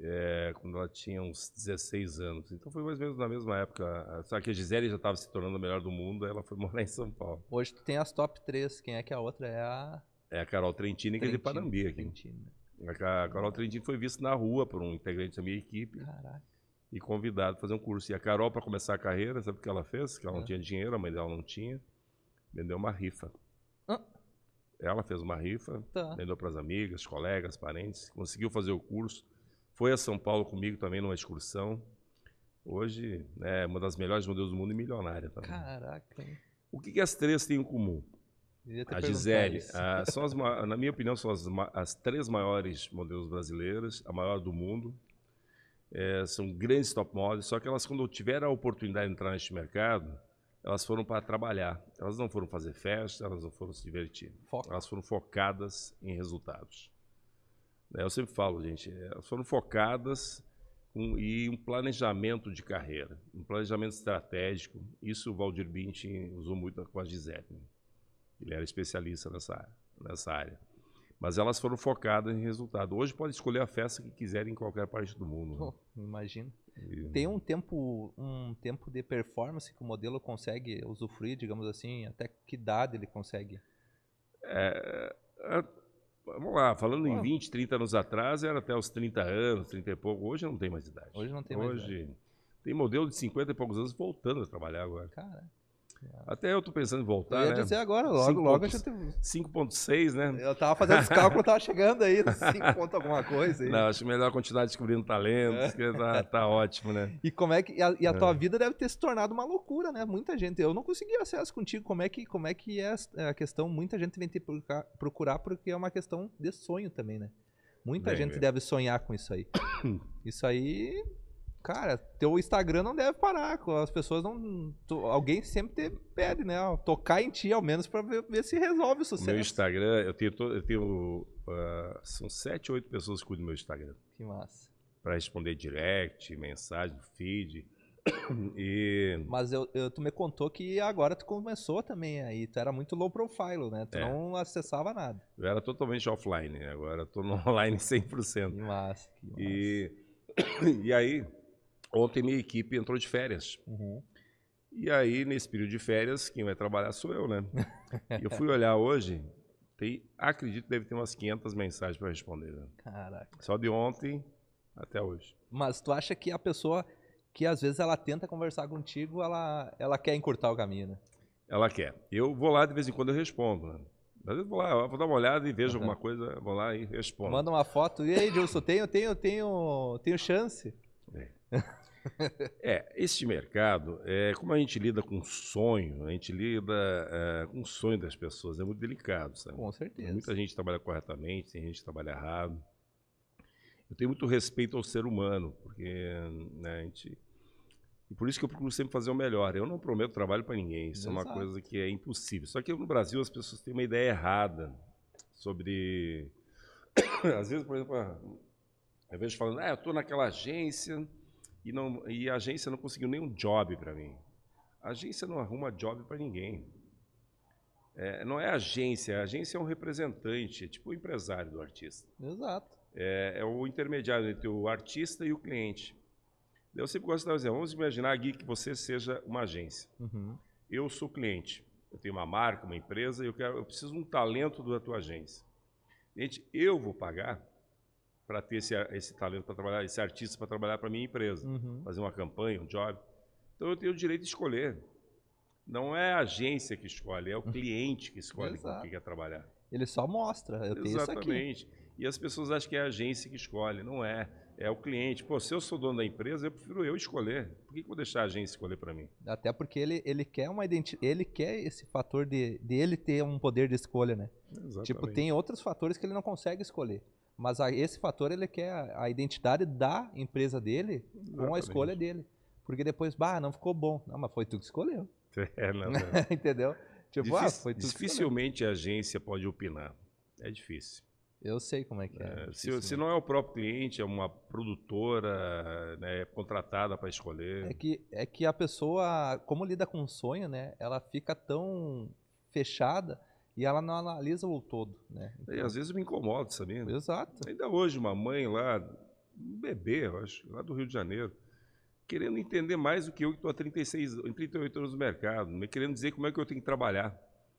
é, quando ela tinha uns 16 anos. Então foi mais ou menos na mesma época. Só que a Gisele já estava se tornando a melhor do mundo, ela foi morar em São Paulo. Hoje tu tem as top 3. Quem é que a outra é a. É a Carol Trentini, que é de Panambi aqui. Trentini. A Carol Trentini foi vista na rua por um integrante da minha equipe. Caraca. e convidado a fazer um curso. E a Carol, para começar a carreira, sabe o que ela fez? Que ela não é. tinha dinheiro, a mãe dela não tinha. Vendeu uma rifa. Ah. Ela fez uma rifa, tá. vendeu para as amigas, colegas, parentes, conseguiu fazer o curso. Foi a São Paulo comigo também numa excursão. Hoje é uma das melhores modelos do mundo e milionária também. Caraca. O que, que as três têm em comum? A Gisele, a, são as, na minha opinião, são as, as, três maiores modelos brasileiras, a maior do mundo. É, são grandes top models, só que elas, quando tiveram a oportunidade de entrar neste mercado, elas foram para trabalhar. Elas não foram fazer festa, elas não foram se divertir. Foco. Elas foram focadas em resultados. É, eu sempre falo, gente, elas foram focadas com, e um planejamento de carreira, um planejamento estratégico. Isso o Valdir Bint usou muito com a Gisele. Né? Ele era especialista nessa, nessa área. Mas elas foram focadas em resultado. Hoje pode escolher a festa que quiser em qualquer parte do mundo. Né? Oh, imagino. E... Tem um tempo, um tempo de performance que o modelo consegue usufruir, digamos assim, até que idade ele consegue? É, é, vamos lá, falando em 20, 30 anos atrás, era até os 30 anos, 30 e pouco. Hoje não tem mais idade. Hoje não tem Hoje, mais idade. Tem modelo de 50 e poucos anos voltando a trabalhar agora. Cara. Até eu tô pensando em voltar, eu ia né? dizer agora, logo, 5. logo a gente... 5.6, né? Eu tava fazendo os cálculos, tava chegando aí, 5 ponto alguma coisa. Aí. Não, acho melhor continuar descobrindo talentos, é. que tá, tá, ótimo, né? E como é que... E a, e a é. tua vida deve ter se tornado uma loucura, né? Muita gente... Eu não consegui acesso contigo, como é que, como é, que é a questão? Muita gente vem te procurar, procurar porque é uma questão de sonho também, né? Muita Bem, gente deve sonhar com isso aí. Isso aí Cara, teu Instagram não deve parar. As pessoas não. Tu, alguém sempre te pede, né? Tocar em ti, ao menos, para ver, ver, se resolve o sucesso. Meu Instagram, eu tenho. Eu tenho uh, são sete, oito pessoas que cuidam do meu Instagram. Que massa. Para responder direct, mensagem, feed. E... Mas eu, eu, tu me contou que agora tu começou também aí. Tu era muito low profile, né? Tu é. não acessava nada. Eu era totalmente offline, agora tô no online 100%. Que massa. Que massa. E, e aí Ontem minha equipe entrou de férias. Uhum. E aí, nesse período de férias, quem vai trabalhar sou eu, né? eu fui olhar hoje, tem, acredito que deve ter umas 500 mensagens para responder. Né? Caraca. Só de ontem até hoje. Mas tu acha que a pessoa que às vezes ela tenta conversar contigo, ela, ela quer encurtar o caminho, né? Ela quer. Eu vou lá de vez em quando eu respondo, né? Às vezes vou lá, vou dar uma olhada e vejo uhum. alguma coisa, vou lá e respondo. Manda uma foto. E aí, Gilson, tenho, tenho, tenho, tenho chance. É. É, este mercado, é, como a gente lida com sonho, a gente lida é, com o sonho das pessoas, é muito delicado, sabe? Com certeza. Muita gente trabalha corretamente, tem gente que trabalha errado. Eu tenho muito respeito ao ser humano, porque né, a gente... E por isso que eu procuro sempre fazer o melhor. Eu não prometo trabalho para ninguém, isso Exato. é uma coisa que é impossível. Só que no Brasil as pessoas têm uma ideia errada sobre... Às vezes, por exemplo, ao invés de falando, ah, eu estou naquela agência e, não, e a agência não conseguiu nenhum job para mim. A agência não arruma job para ninguém. É, não é agência, a agência é um representante, é tipo o empresário do artista. Exato. É, é o intermediário entre o artista e o cliente. Eu sempre gosto de exemplo. Vamos imaginar, Gui, que você seja uma agência. Uhum. Eu sou cliente. Eu tenho uma marca, uma empresa, e eu, quero, eu preciso de um talento da tua agência. Gente, eu vou pagar para ter esse, esse talento para trabalhar, esse artista para trabalhar para minha empresa, uhum. fazer uma campanha, um job. Então eu tenho o direito de escolher. Não é a agência que escolhe, é o cliente que escolhe com quem quer trabalhar. Ele só mostra, eu tenho Exatamente. E as pessoas acham que é a agência que escolhe, não é. É o cliente. Pô, se eu sou dono da empresa, eu prefiro eu escolher. Por que, que eu vou deixar a agência escolher para mim? Até porque ele, ele quer uma identidade, ele quer esse fator de, de ele ter um poder de escolha, né? Exatamente. Tipo, tem outros fatores que ele não consegue escolher. Mas a, esse fator ele quer a, a, identidade da empresa dele Exatamente. com a escolha dele. Porque depois, bah, não ficou bom. Não, mas foi tu que escolheu. É, não, não. Entendeu? Tipo, ah, foi tu Dificilmente a agência pode opinar. É difícil. Eu sei como é que é. é se, se, não é o próprio cliente, é uma produtora né, contratada para escolher. É que, é que a pessoa, como lida com um sonho, né? Ela fica tão fechada e ela não analisa o todo, né? Então... E às vezes me incomoda, sabia? Exato. Ainda hoje, uma mãe lá, um bebê, eu acho, lá do Rio de Janeiro, querendo entender mais do que eu que estou há 36, 38 anos no mercado, me querendo dizer como é que eu tenho que trabalhar.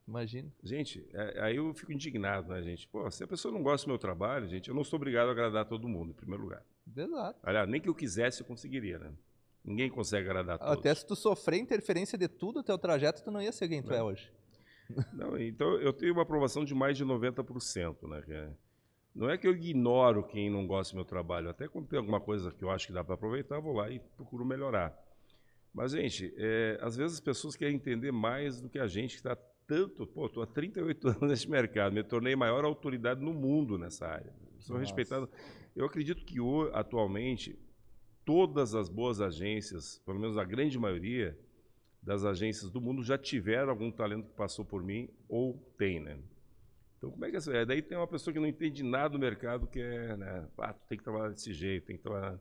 Imagina. Gente, é, aí eu fico indignado, né, gente? Pô, se a pessoa não gosta do meu trabalho, gente, eu não sou obrigado a agradar todo mundo, em primeiro lugar. Exato. Aliás, nem que eu quisesse, eu conseguiria, né? Ninguém consegue agradar todos. Até se tu sofrer interferência de tudo o teu trajeto, tu não ia ser quem tu é, é hoje. Não, então eu tenho uma aprovação de mais de 90%, né? É, não é que eu ignoro quem não gosta do meu trabalho. Até quando tem alguma coisa que eu acho que dá para aproveitar, eu vou lá e procuro melhorar. Mas, gente, é, às vezes as pessoas querem entender mais do que a gente que está tanto. Pô, estou há 38 anos nesse mercado, me tornei maior autoridade no mundo nessa área. Sou Nossa. respeitado. Eu acredito que atualmente todas as boas agências, pelo menos a grande maioria das agências do mundo, já tiveram algum talento que passou por mim ou tem, né? Então, como é que é? Daí tem uma pessoa que não entende nada do mercado que é, né? Ah, tem que trabalhar desse jeito, tem que trabalhar.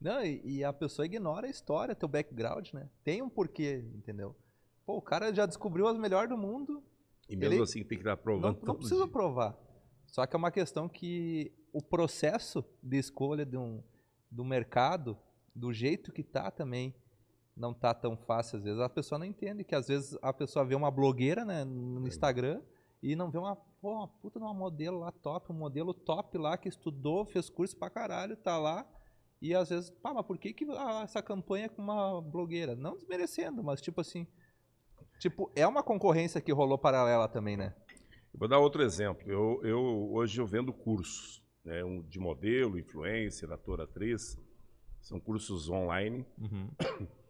Não, e, e, a pessoa ignora a história, teu background, né? Tem um porquê, entendeu? Pô, o cara já descobriu as melhores do mundo. E mesmo ele assim tem que estar provando. Não, não precisa dia. provar. Só que é uma questão que o processo de escolha de um, do mercado, do jeito que tá também, não tá tão fácil às vezes. A pessoa não entende que às vezes a pessoa vê uma blogueira né, no Instagram e não vê uma, pô, uma puta de uma modelo lá top, um modelo top lá que estudou, fez curso pra caralho, tá lá. E às vezes, pá, mas por que, que ah, essa campanha é com uma blogueira? Não desmerecendo, mas tipo assim. Tipo, é uma concorrência que rolou paralela também, né? vou dar outro exemplo. Eu, eu hoje eu vendo cursos né, um, de modelo, influencer, ator, atriz. São cursos online. Uhum.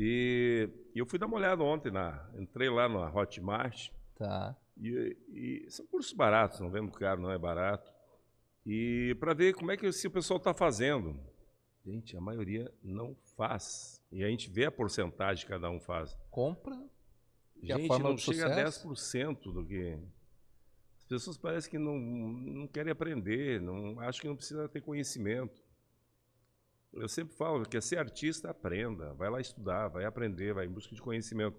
E, e, eu fui dar uma olhada ontem na, entrei lá na Hotmart. Tá. E, e, são cursos baratos, não vendo caro, não é barato. E para ver como é que se o pessoal está fazendo. Gente, a maioria não faz. E a gente vê a porcentagem que cada um faz. Compra. Gente, não chega sucesso. a 10% do que. As pessoas parecem que não, não querem aprender, não acham que não precisa ter conhecimento. Eu sempre falo que é ser artista, aprenda. Vai lá estudar, vai aprender, vai em busca de conhecimento.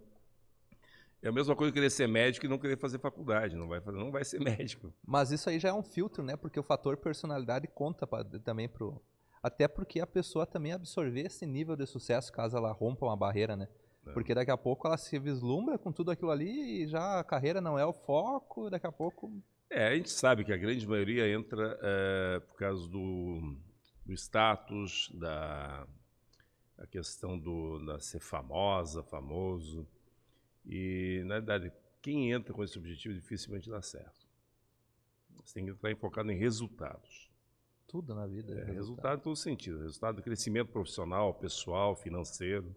É a mesma coisa que querer ser médico e não querer fazer faculdade, não vai fazer, não vai ser médico. Mas isso aí já é um filtro, né? Porque o fator personalidade conta pra, também pro até porque a pessoa também absorver esse nível de sucesso caso ela rompa uma barreira, né? É. Porque daqui a pouco ela se vislumbra com tudo aquilo ali e já a carreira não é o foco, daqui a pouco. É, a gente sabe que a grande maioria entra é, por causa do, do status, da a questão do da ser famosa, famoso. E, na verdade, quem entra com esse objetivo dificilmente dá certo. Você tem que entrar focado em resultados. Tudo na vida. É, resultado. resultado em todo sentido. Resultado do crescimento profissional, pessoal, financeiro.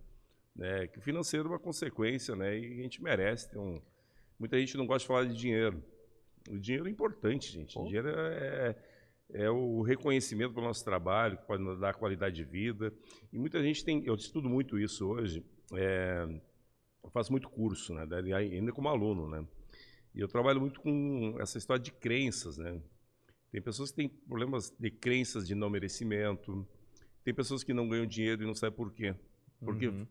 Né? Que o financeiro é uma consequência, né? E a gente merece ter um. Muita gente não gosta de falar de dinheiro. O dinheiro é importante, gente. O dinheiro é, é, o reconhecimento do nosso trabalho, que pode nos dar qualidade de vida. E muita gente tem. Eu estudo muito isso hoje. É, eu faço muito curso, né? Ainda como aluno, né? E eu trabalho muito com essa história de crenças, né? Tem pessoas que têm problemas de crenças de não merecimento. Tem pessoas que não ganham dinheiro e não sabem por quê. Porque uhum.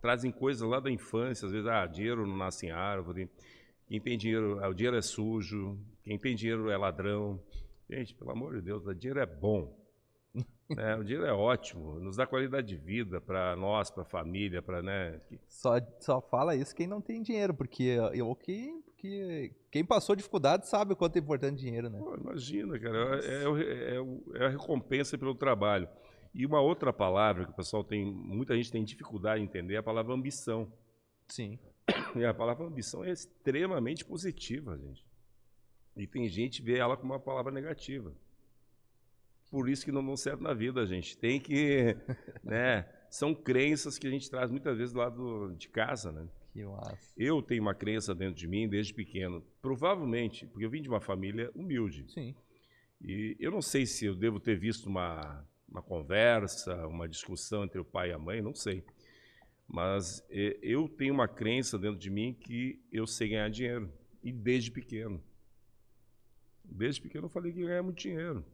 trazem coisas lá da infância, às vezes, ah, dinheiro não nasce em árvore. Quem tem dinheiro, ah, o dinheiro é sujo. Quem tem dinheiro é ladrão. Gente, pelo amor de Deus, o dinheiro é bom. É, o dinheiro é ótimo, nos dá qualidade de vida para nós, para a família, para né. Só, só fala isso quem não tem dinheiro, porque eu quem, porque quem passou dificuldade sabe o quanto é importante dinheiro, né? Pô, imagina, cara, é, é, é, é, a recompensa pelo trabalho. E uma outra palavra que o pessoal tem, muita gente tem dificuldade em entender é a palavra ambição. Sim. E a palavra ambição é extremamente positiva, gente. E tem gente que vê ela como uma palavra negativa por isso que não dão certo na vida, gente. Tem que, né? São crenças que a gente traz muitas vezes lá do, de casa, né? Que massa. Eu tenho uma crença dentro de mim desde pequeno. Provavelmente, porque eu vim de uma família humilde. Sim. E eu não sei se eu devo ter visto uma, uma conversa, uma discussão entre o pai e a mãe, não sei. Mas eu tenho uma crença dentro de mim que eu sei ganhar dinheiro. E desde pequeno. Desde pequeno eu falei que ia ganhar muito dinheiro.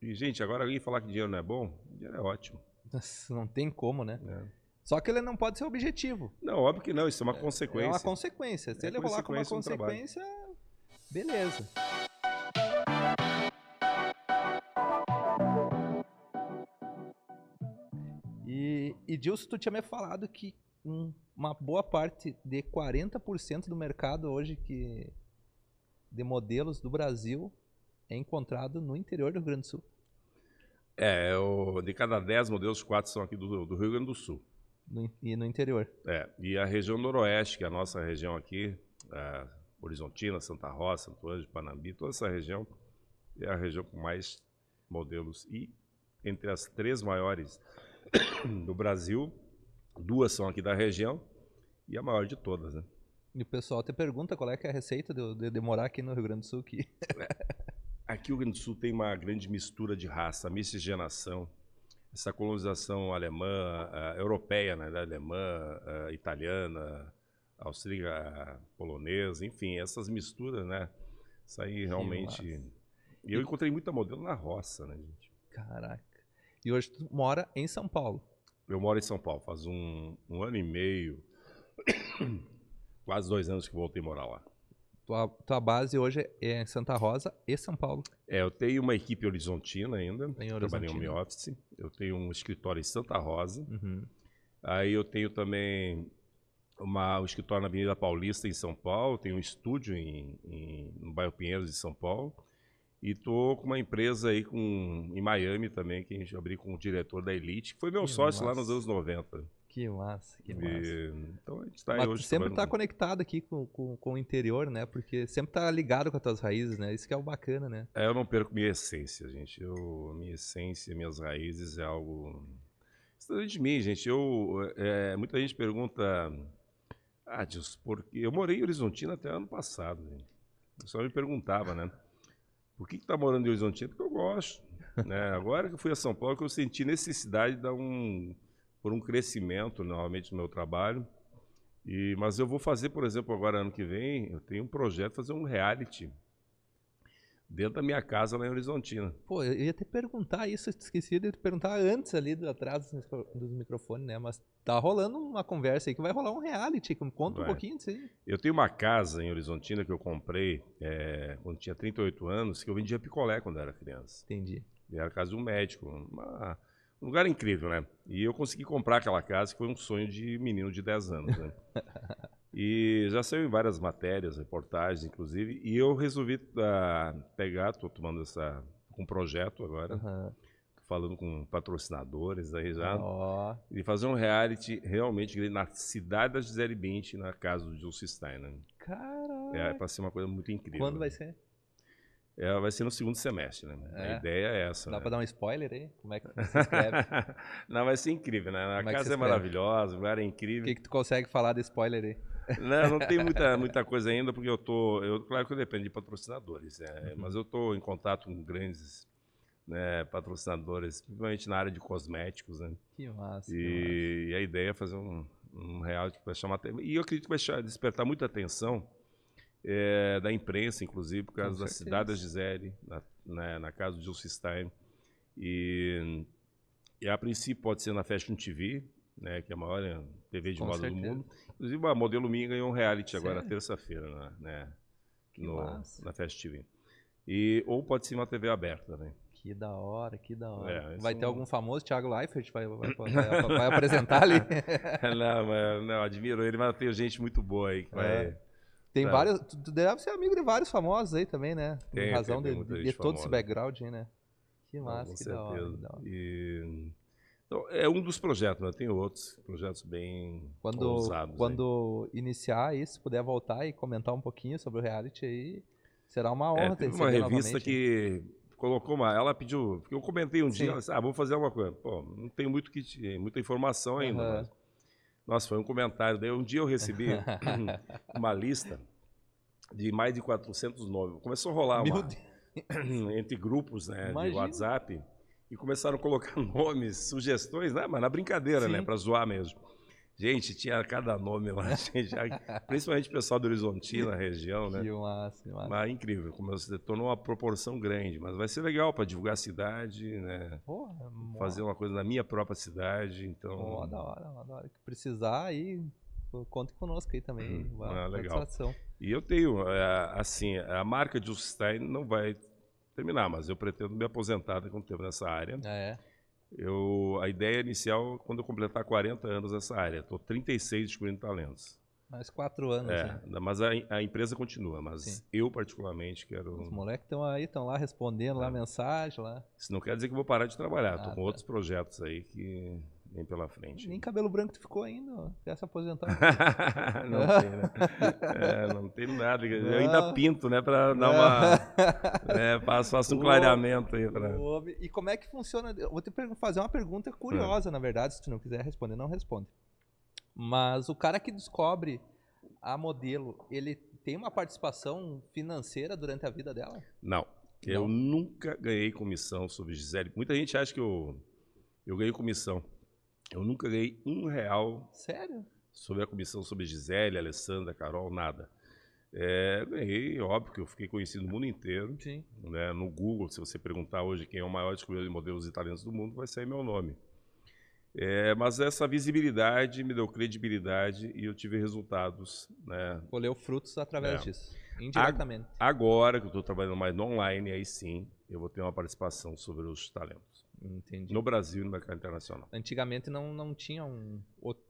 E, gente, agora alguém falar que dinheiro não é bom, dinheiro é ótimo. Não tem como, né? É. Só que ele não pode ser objetivo. Não, óbvio que não, isso é uma consequência. É uma consequência. Se é ele rolar como uma consequência, beleza. E, e Dilson, tu tinha me falado que um uma boa parte de 40% do mercado hoje que de modelos do Brasil é encontrado no interior do Rio Grande do Sul. É, o, de cada 10 modelos, 4 são aqui do, do Rio Grande do Sul. No, e no interior. É, e a região noroeste, que é a nossa região aqui, é, Horizontina, Santa Rosa, Santo Anjo, Panambi, toda essa região é a região com mais modelos. E entre as três maiores do Brasil, duas são aqui da região e a maior de todas, né? E o pessoal te pergunta qual é, é a receita de, de, de morar aqui no Rio Grande do Sul. Aqui. aqui o Rio Grande do Sul tem uma grande mistura de raça, miscigenação. Essa colonização alemã, uh, europeia, né? alemã, uh, italiana, austríaca, polonesa, enfim, essas misturas, né? Isso aí realmente... E eu encontrei muita modelo na roça, né, gente? Caraca. E hoje tu mora em São Paulo. Eu moro em São Paulo, faz um, um ano e meio, quase dois anos que voltei a morar lá. Tua, tua base hoje é em Santa Rosa e São Paulo. É, eu tenho uma equipe horizontina ainda, em trabalho em home office. Eu tenho um escritório em Santa Rosa. Uhum. Aí eu tenho também uma, um escritório na Avenida Paulista, em São Paulo. Tenho um estúdio em, em, no bairro Pinheiros, de São Paulo. E tô com uma empresa aí com, em Miami também, que a gente abriu com o diretor da Elite, que foi meu que sócio lá nos anos 90. Que massa, que massa. E, então a gente está aí hoje. sempre está conectado aqui com, com, com, o interior, né? Porque sempre está ligado com as tuas raízes, né? Isso que é o bacana, né? É, eu não perco minha essência, gente. Eu, minha essência, minhas raízes é algo. Isso de mim, gente. Eu, é, muita gente pergunta. Ah, Deus, porque eu morei em Horizontina até ano passado. Gente. O pessoal me perguntava, né? Por que está morando em Horizontina? Porque eu gosto. Né? Agora que eu fui a São Paulo, que eu senti necessidade de dar um, por um crescimento, novamente, no meu trabalho. E, mas eu vou fazer, por exemplo, agora ano que vem, eu tenho um projeto de fazer um reality dentro da minha casa lá em Horizontina. Pô, eu ia te perguntar isso, esqueci de perguntar antes ali do, atrás dos microfones, né? Mas tá rolando uma conversa aí que vai rolar um reality. Conta vai. um pouquinho disso aí. Eu tenho uma casa em Horizontina que eu comprei é, quando tinha 38 anos, que eu vendia picolé quando era criança. Entendi. E era a casa de um médico. Uma, um lugar incrível, né? E eu consegui comprar aquela casa, que foi um sonho de menino de 10 anos, né? E já saiu em várias matérias, reportagens, inclusive. E eu resolvi uh, pegar, estou tomando essa um projeto agora, uhum. falando com patrocinadores aí já, oh. e fazer um reality realmente na cidade da Gisele Bündchen, na casa do Jules Steiner. Caraca! É, é para ser uma coisa muito incrível. Quando vai ser? É, vai ser no segundo semestre, né? É. A ideia é essa. Dá né? para dar um spoiler aí? Como é que se escreve? Não, vai ser incrível, né? A Como casa é, é maravilhosa, o lugar é incrível. O que, que tu consegue falar de spoiler aí? Não, não tem muita, muita coisa ainda, porque eu tô. Eu, claro que eu dependo de patrocinadores, é, uhum. mas eu estou em contato com grandes né, patrocinadores, principalmente na área de cosméticos, né? Que massa. E, que massa. e a ideia é fazer um, um reality para chamar. E eu acredito que vai despertar muita atenção é, da imprensa, inclusive, por causa da cidade da Gisele, na, né, na casa do Gilson Stein. E, e a princípio pode ser na Fashion TV, né, que é a maior TV de Com moda certeza. do mundo. Inclusive, a modelo minha ganhou um reality Sério? agora, terça-feira, né, no, na Fast TV. E, ou pode ser uma TV aberta também. Que da hora, que da hora. É, vai ter é algum famoso, Thiago Leifert, vai, vai, vai, vai apresentar ali? não, mas, não, admiro ele, mas tem gente muito boa aí que vai... É. Tem tá. vários. Tu deve ser amigo de vários famosos aí também, né? Tem, razão tem, de, de todo esse background aí, né? Que massa, não, que, da hora, da hora. E então, é um dos projetos, mas tem outros projetos bem quando, ousados. Quando aí. iniciar isso, puder voltar e comentar um pouquinho sobre o reality aí, será uma honra é, ter uma revista novamente. que colocou uma, ela pediu, porque eu comentei um Sim. dia, ela disse, ah, vou fazer uma coisa. Pô, não tem muito que muita informação ainda. Uhum. Mas, nossa, foi um comentário. Daí um dia eu recebi uma lista de mais de 400 nomes. Começou a rolar uma, entre grupos né, de WhatsApp e começaram a colocar nomes, sugestões, né? Mas na brincadeira, né? Sim. né? Para zoar mesmo. Gente, tinha cada nome lá, gente, principalmente o pessoal do Horizontina, na região, né? Que massa, massa. Mas incrível, como você tornou uma proporção grande, mas vai ser legal para divulgar a cidade, né? Porra, Fazer uma coisa na minha própria cidade, então... Pô, da hora, da hora. Que precisar aí, conte conosco aí também. Hum, ah, legal. E eu tenho, é, assim, a marca de Stein não vai terminar, mas eu pretendo me aposentar com tempo nessa área. É. Eu, a ideia inicial, quando eu completar 40 anos nessa área, estou 36 descobrindo talentos. Mais quatro anos. É, né? mas a, a, empresa continua, mas Sim. eu particularmente quero. Os moleques estão aí, estão lá respondendo é. lá mensagem lá. Isso não quer dizer que eu vou parar de trabalhar, estou ah, com tá. outros projetos aí que vem pela frente. Nem cabelo branco tu ficou ainda, quer se aposentar? não tem, né? É, não tem nada. Eu ainda pinto, né, para dar uma, né, faço, faço um clareamento aí para. E como é que funciona? Eu vou te fazer uma pergunta curiosa, é. na verdade, se tu não quiser responder, não responde. Mas o cara que descobre a modelo, ele tem uma participação financeira durante a vida dela? Não. Eu nunca ganhei comissão sobre Gisele. Muita gente acha que eu, eu ganhei comissão. Eu nunca ganhei um real. Sério? Sobre a comissão sobre Gisele, Alessandra, Carol, nada. É, ganhei, óbvio que eu fiquei conhecido no mundo inteiro. Sim. Né? No Google, se você perguntar hoje quem é o maior descobridor de modelos e talentos do mundo, vai sair meu nome. É, mas essa visibilidade me deu credibilidade e eu tive resultados. Né? Colheu frutos através é. disso, indiretamente. Agora que eu estou trabalhando mais no online, aí sim eu vou ter uma participação sobre os talentos. Entendi. No Brasil e no mercado internacional. Antigamente não, não tinha um.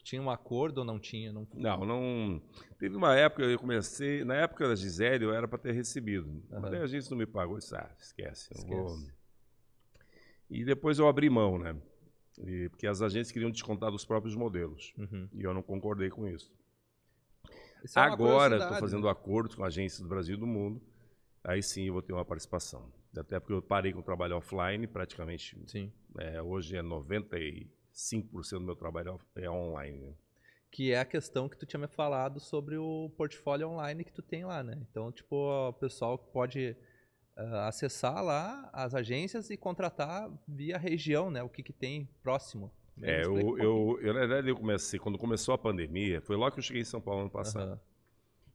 Tinha um acordo ou não tinha? Não, não, não. Teve uma época, eu comecei. Na época da Gisele, eu era para ter recebido. Uhum. Mas a gente não me pagou. Disse, ah, esquece. esquece. Vou... E depois eu abri mão, né? E, porque as agências queriam descontar dos próprios modelos. Uhum. E eu não concordei com isso. isso é Agora estou fazendo né? acordos com agências do Brasil e do mundo. Aí sim eu vou ter uma participação. Até porque eu parei com o trabalho offline, praticamente. Sim. É, hoje é 95% do meu trabalho é online. Né? Que é a questão que tu tinha me falado sobre o portfólio online que tu tem lá, né? Então, tipo, o pessoal pode uh, acessar lá as agências e contratar via região, né? O que, que tem próximo. É, eu, um eu, eu, na verdade, eu comecei, quando começou a pandemia, foi logo que eu cheguei em São Paulo ano passado. Uhum.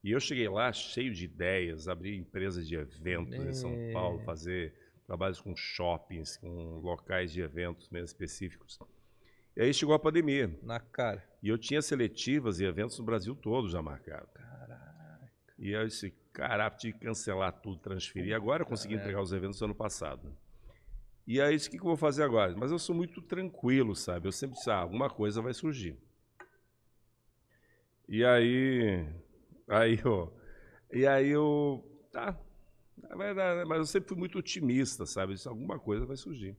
E eu cheguei lá cheio de ideias, abrir empresas de eventos é. em São Paulo, é. fazer trabalhos com shoppings, com locais de eventos mesmo específicos. E aí chegou a pandemia. Na cara. E eu tinha seletivas e eventos no Brasil todo já marcado. Caraca. E eu disse, Caraca, tive que cancelar tudo, transferir. Agora eu consegui entregar os eventos no ano passado. E aí, o que, que eu vou fazer agora? Mas eu sou muito tranquilo, sabe? Eu sempre disse, ah, alguma coisa vai surgir. E aí, aí, ó, e aí eu, tá, vai dar, né? mas eu sempre fui muito otimista, sabe? Disse, alguma coisa vai surgir.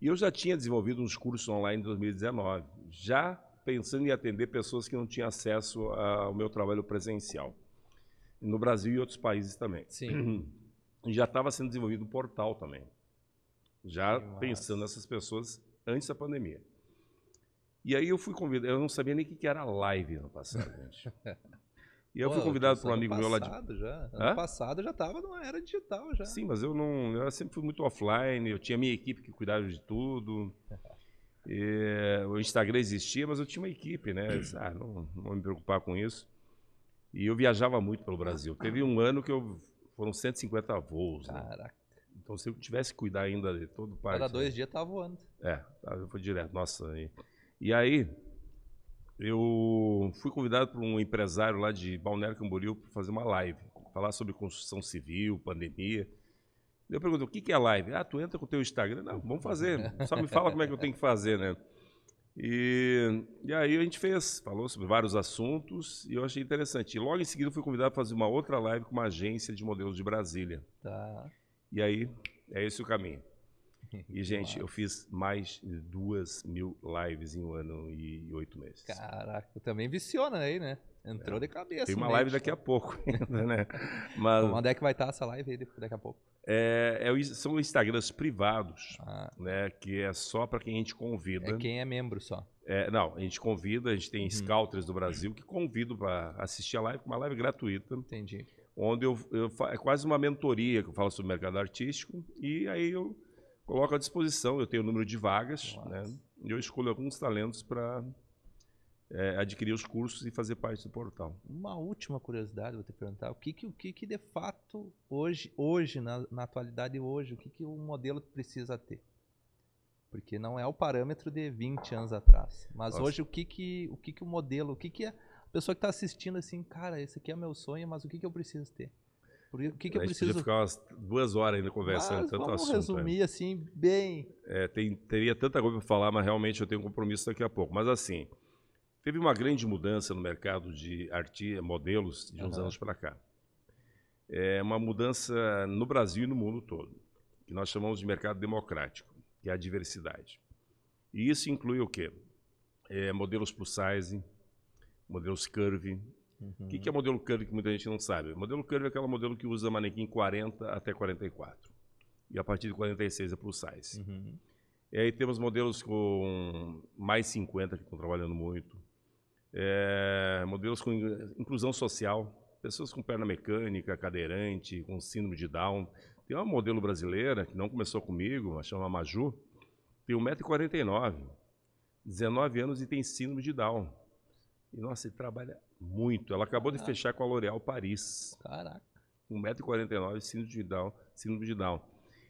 E eu já tinha desenvolvido uns cursos online em 2019, já pensando em atender pessoas que não tinham acesso ao meu trabalho presencial no Brasil e outros países também. Sim. E já estava sendo desenvolvido um portal também. Já pensando nessas pessoas antes da pandemia. E aí eu fui convidado, eu não sabia nem o que era live no passado, gente. E eu Pô, fui convidado por um amigo meu lá de. Já. Ano Hã? passado já estava numa era digital já. Sim, mas eu não. Eu sempre fui muito offline, eu tinha minha equipe que cuidava de tudo. E, o Instagram existia, mas eu tinha uma equipe, né? ah, não, não vou me preocupar com isso. E eu viajava muito pelo Brasil. Teve um ano que eu foram 150 voos. Né? Caraca. Então, se eu tivesse que cuidar ainda de todo o parque. Cada dois né? dias tava voando. É, foi direto. Nossa. E, e aí, eu fui convidado por um empresário lá de Balneário Camboriú para fazer uma live, falar sobre construção civil, pandemia. Eu pergunto, o que é live? Ah, tu entra com o teu Instagram. Não, vamos fazer. Só me fala como é que eu tenho que fazer, né? E, e aí a gente fez, falou sobre vários assuntos e eu achei interessante. E logo em seguida fui convidado para fazer uma outra live com uma agência de modelos de Brasília. Tá. E aí, é esse o caminho. E, gente, eu fiz mais de duas mil lives em um ano e oito meses. Caraca, também viciona aí, né? Entrou é. de cabeça. Tem uma live daqui a pouco ainda, né? Mas, Onde é que vai estar essa live aí daqui a pouco? É, é, são Instagrams privados, ah. né? Que é só para quem a gente convida. É quem é membro só. É, não, a gente convida, a gente tem scouters do Brasil que convido para assistir a live, uma live gratuita. Entendi. Onde eu, eu, é quase uma mentoria que eu falo sobre mercado artístico e aí eu coloco à disposição, eu tenho o número de vagas, Nossa. né? E eu escolho alguns talentos para é, adquirir os cursos e fazer parte do portal. Uma última curiosidade, vou te perguntar, o que que, o que, que de fato hoje, hoje na, na atualidade hoje, o que que o modelo precisa ter? Porque não é o parâmetro de 20 anos atrás. Mas Nossa. hoje o que que o que que o modelo, o que que a pessoa que está assistindo assim, cara, esse aqui é meu sonho, mas o que que eu preciso ter? Por que, que eu preciso... ficar umas duas horas ainda conversando, mas tanto vamos assunto. resumir né? assim, bem... É, tem, teria tanta coisa para falar, mas realmente eu tenho um compromisso daqui a pouco. Mas assim, teve uma grande mudança no mercado de arte, modelos de uns uhum. anos para cá. É uma mudança no Brasil e no mundo todo, que nós chamamos de mercado democrático, que é a diversidade. E isso inclui o quê? É, modelos plus size, modelos curve, Uhum. O que, que é modelo curve que muita gente não sabe? O modelo curve é aquele modelo que usa manequim 40 até 44. E a partir de 46 é plus size. Uhum. E aí temos modelos com mais 50 que estão trabalhando muito. É, modelos com inclusão social, pessoas com perna mecânica, cadeirante, com síndrome de Down. Tem uma modelo brasileira que não começou comigo, chama Maju, tem 1,49m, 19 anos e tem síndrome de Down. E, nossa, ele trabalha muito. Ela acabou Caraca. de fechar com a L'Oréal Paris. Caraca. 1,49m, síndrome de Down. Síndrome de Down.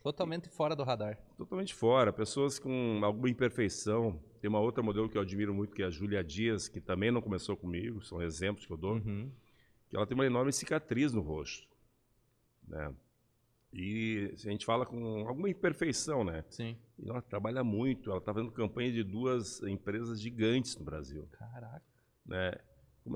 Totalmente fora do radar. Totalmente fora. Pessoas com alguma imperfeição. Tem uma outra modelo que eu admiro muito, que é a Júlia Dias, que também não começou comigo, são exemplos que eu dou. Uhum. Que ela tem uma enorme cicatriz no rosto. Né? E a gente fala com alguma imperfeição, né? Sim. E ela trabalha muito. Ela está fazendo campanha de duas empresas gigantes no Brasil. Caraca. Né?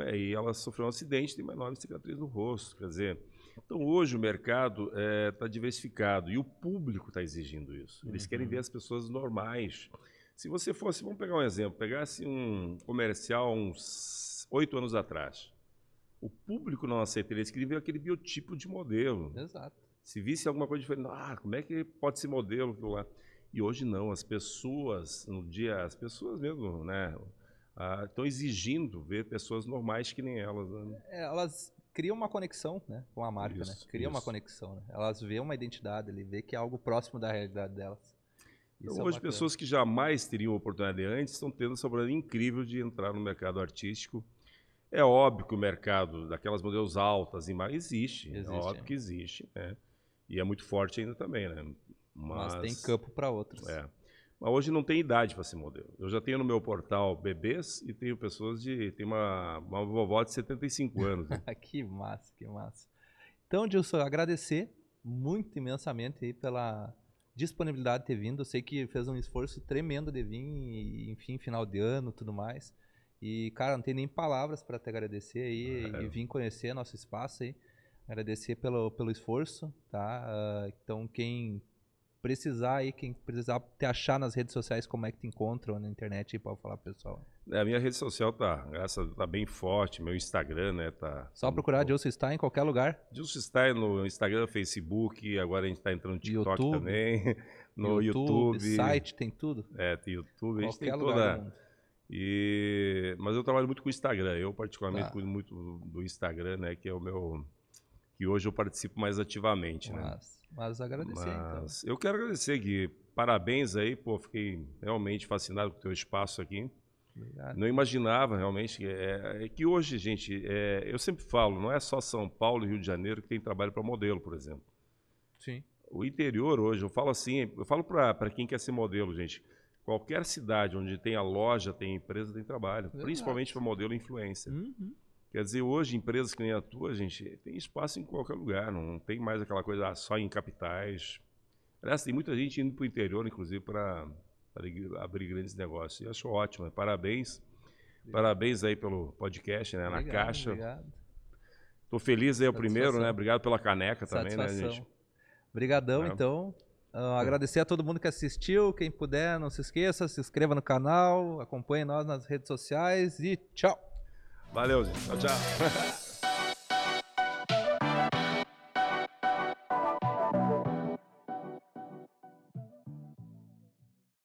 É, e ela sofreu um acidente, tem uma enorme cicatriz no rosto. Quer dizer, então hoje o mercado está é, tá diversificado e o público está exigindo isso. Eles uhum. querem ver as pessoas normais. Se você fosse, vamos pegar um exemplo, pegasse um comercial uns oito anos atrás, o público não aceitaria, eles queriam ver aquele biotipo de modelo. Exato. Se visse alguma coisa diferente, ah, como é que pode ser modelo lá? E hoje não, as pessoas, no dia, as pessoas mesmo, né? Estão ah, exigindo ver pessoas normais que nem elas. Né? É, elas criam uma conexão né, com a marca, isso, né? Criam uma conexão. Né? Elas veem uma identidade, ele vê que é algo próximo da realidade delas. Então, hoje, é pessoas que jamais teriam oportunidade antes estão tendo essa oportunidade incrível de entrar no mercado artístico. É óbvio que o mercado daquelas modelos altas e mais existe, existe, é óbvio é. que existe, né? E é muito forte ainda também, né? Mas, Mas tem campo para outros. É. Mas hoje não tem idade para ser modelo. Eu já tenho no meu portal bebês e tenho pessoas de. Tem uma, uma vovó de 75 anos. Né? que massa, que massa. Então, Dilson, agradecer muito imensamente aí pela disponibilidade de ter vindo. Eu sei que fez um esforço tremendo de vir, e, enfim, final de ano tudo mais. E, cara, não tem nem palavras para te agradecer aí é. e vir conhecer nosso espaço aí. Agradecer pelo, pelo esforço, tá? Uh, então, quem precisar aí, quem precisar te achar nas redes sociais, como é que te encontram na internet aí, pode falar pessoal. É, a minha rede social tá, graças tá bem forte, meu Instagram, né, tá... Só procurar Dilson Stein em qualquer lugar. Dilson Stein no Instagram, Facebook, agora a gente tá entrando no TikTok YouTube, também, no YouTube, YouTube. site, tem tudo. É, tem YouTube, a gente tem toda... E... Mas eu trabalho muito com o Instagram, eu particularmente tá. cuido muito do Instagram, né, que é o meu... que hoje eu participo mais ativamente, Nossa. né. Mas agradecer, então. Mas então. Eu quero agradecer, Gui. Parabéns aí, pô. Fiquei realmente fascinado com o teu espaço aqui. Obrigado. Não imaginava realmente. É, é que hoje, gente, é, eu sempre falo, não é só São Paulo e Rio de Janeiro que tem trabalho para modelo, por exemplo. Sim. O interior hoje, eu falo assim, eu falo para quem quer ser modelo, gente. Qualquer cidade onde tem a loja, tem empresa, tem trabalho. Verdade. Principalmente para modelo e influência. Uhum. Quer dizer, hoje, empresas que nem a tua, gente, tem espaço em qualquer lugar, não tem mais aquela coisa ah, só em capitais. Aliás, tem muita gente indo para o interior, inclusive, para abrir grandes negócios. E acho ótimo. Parabéns. Obrigado. Parabéns aí pelo podcast, né? Obrigado, na caixa. Obrigado. Estou feliz aí, é o primeiro, né? Obrigado pela caneca também, né, gente? Obrigadão, é. então. Uh, agradecer a todo mundo que assistiu. Quem puder, não se esqueça, se inscreva no canal, acompanhe nós nas redes sociais e tchau! Valeu, gente. Tchau, tchau.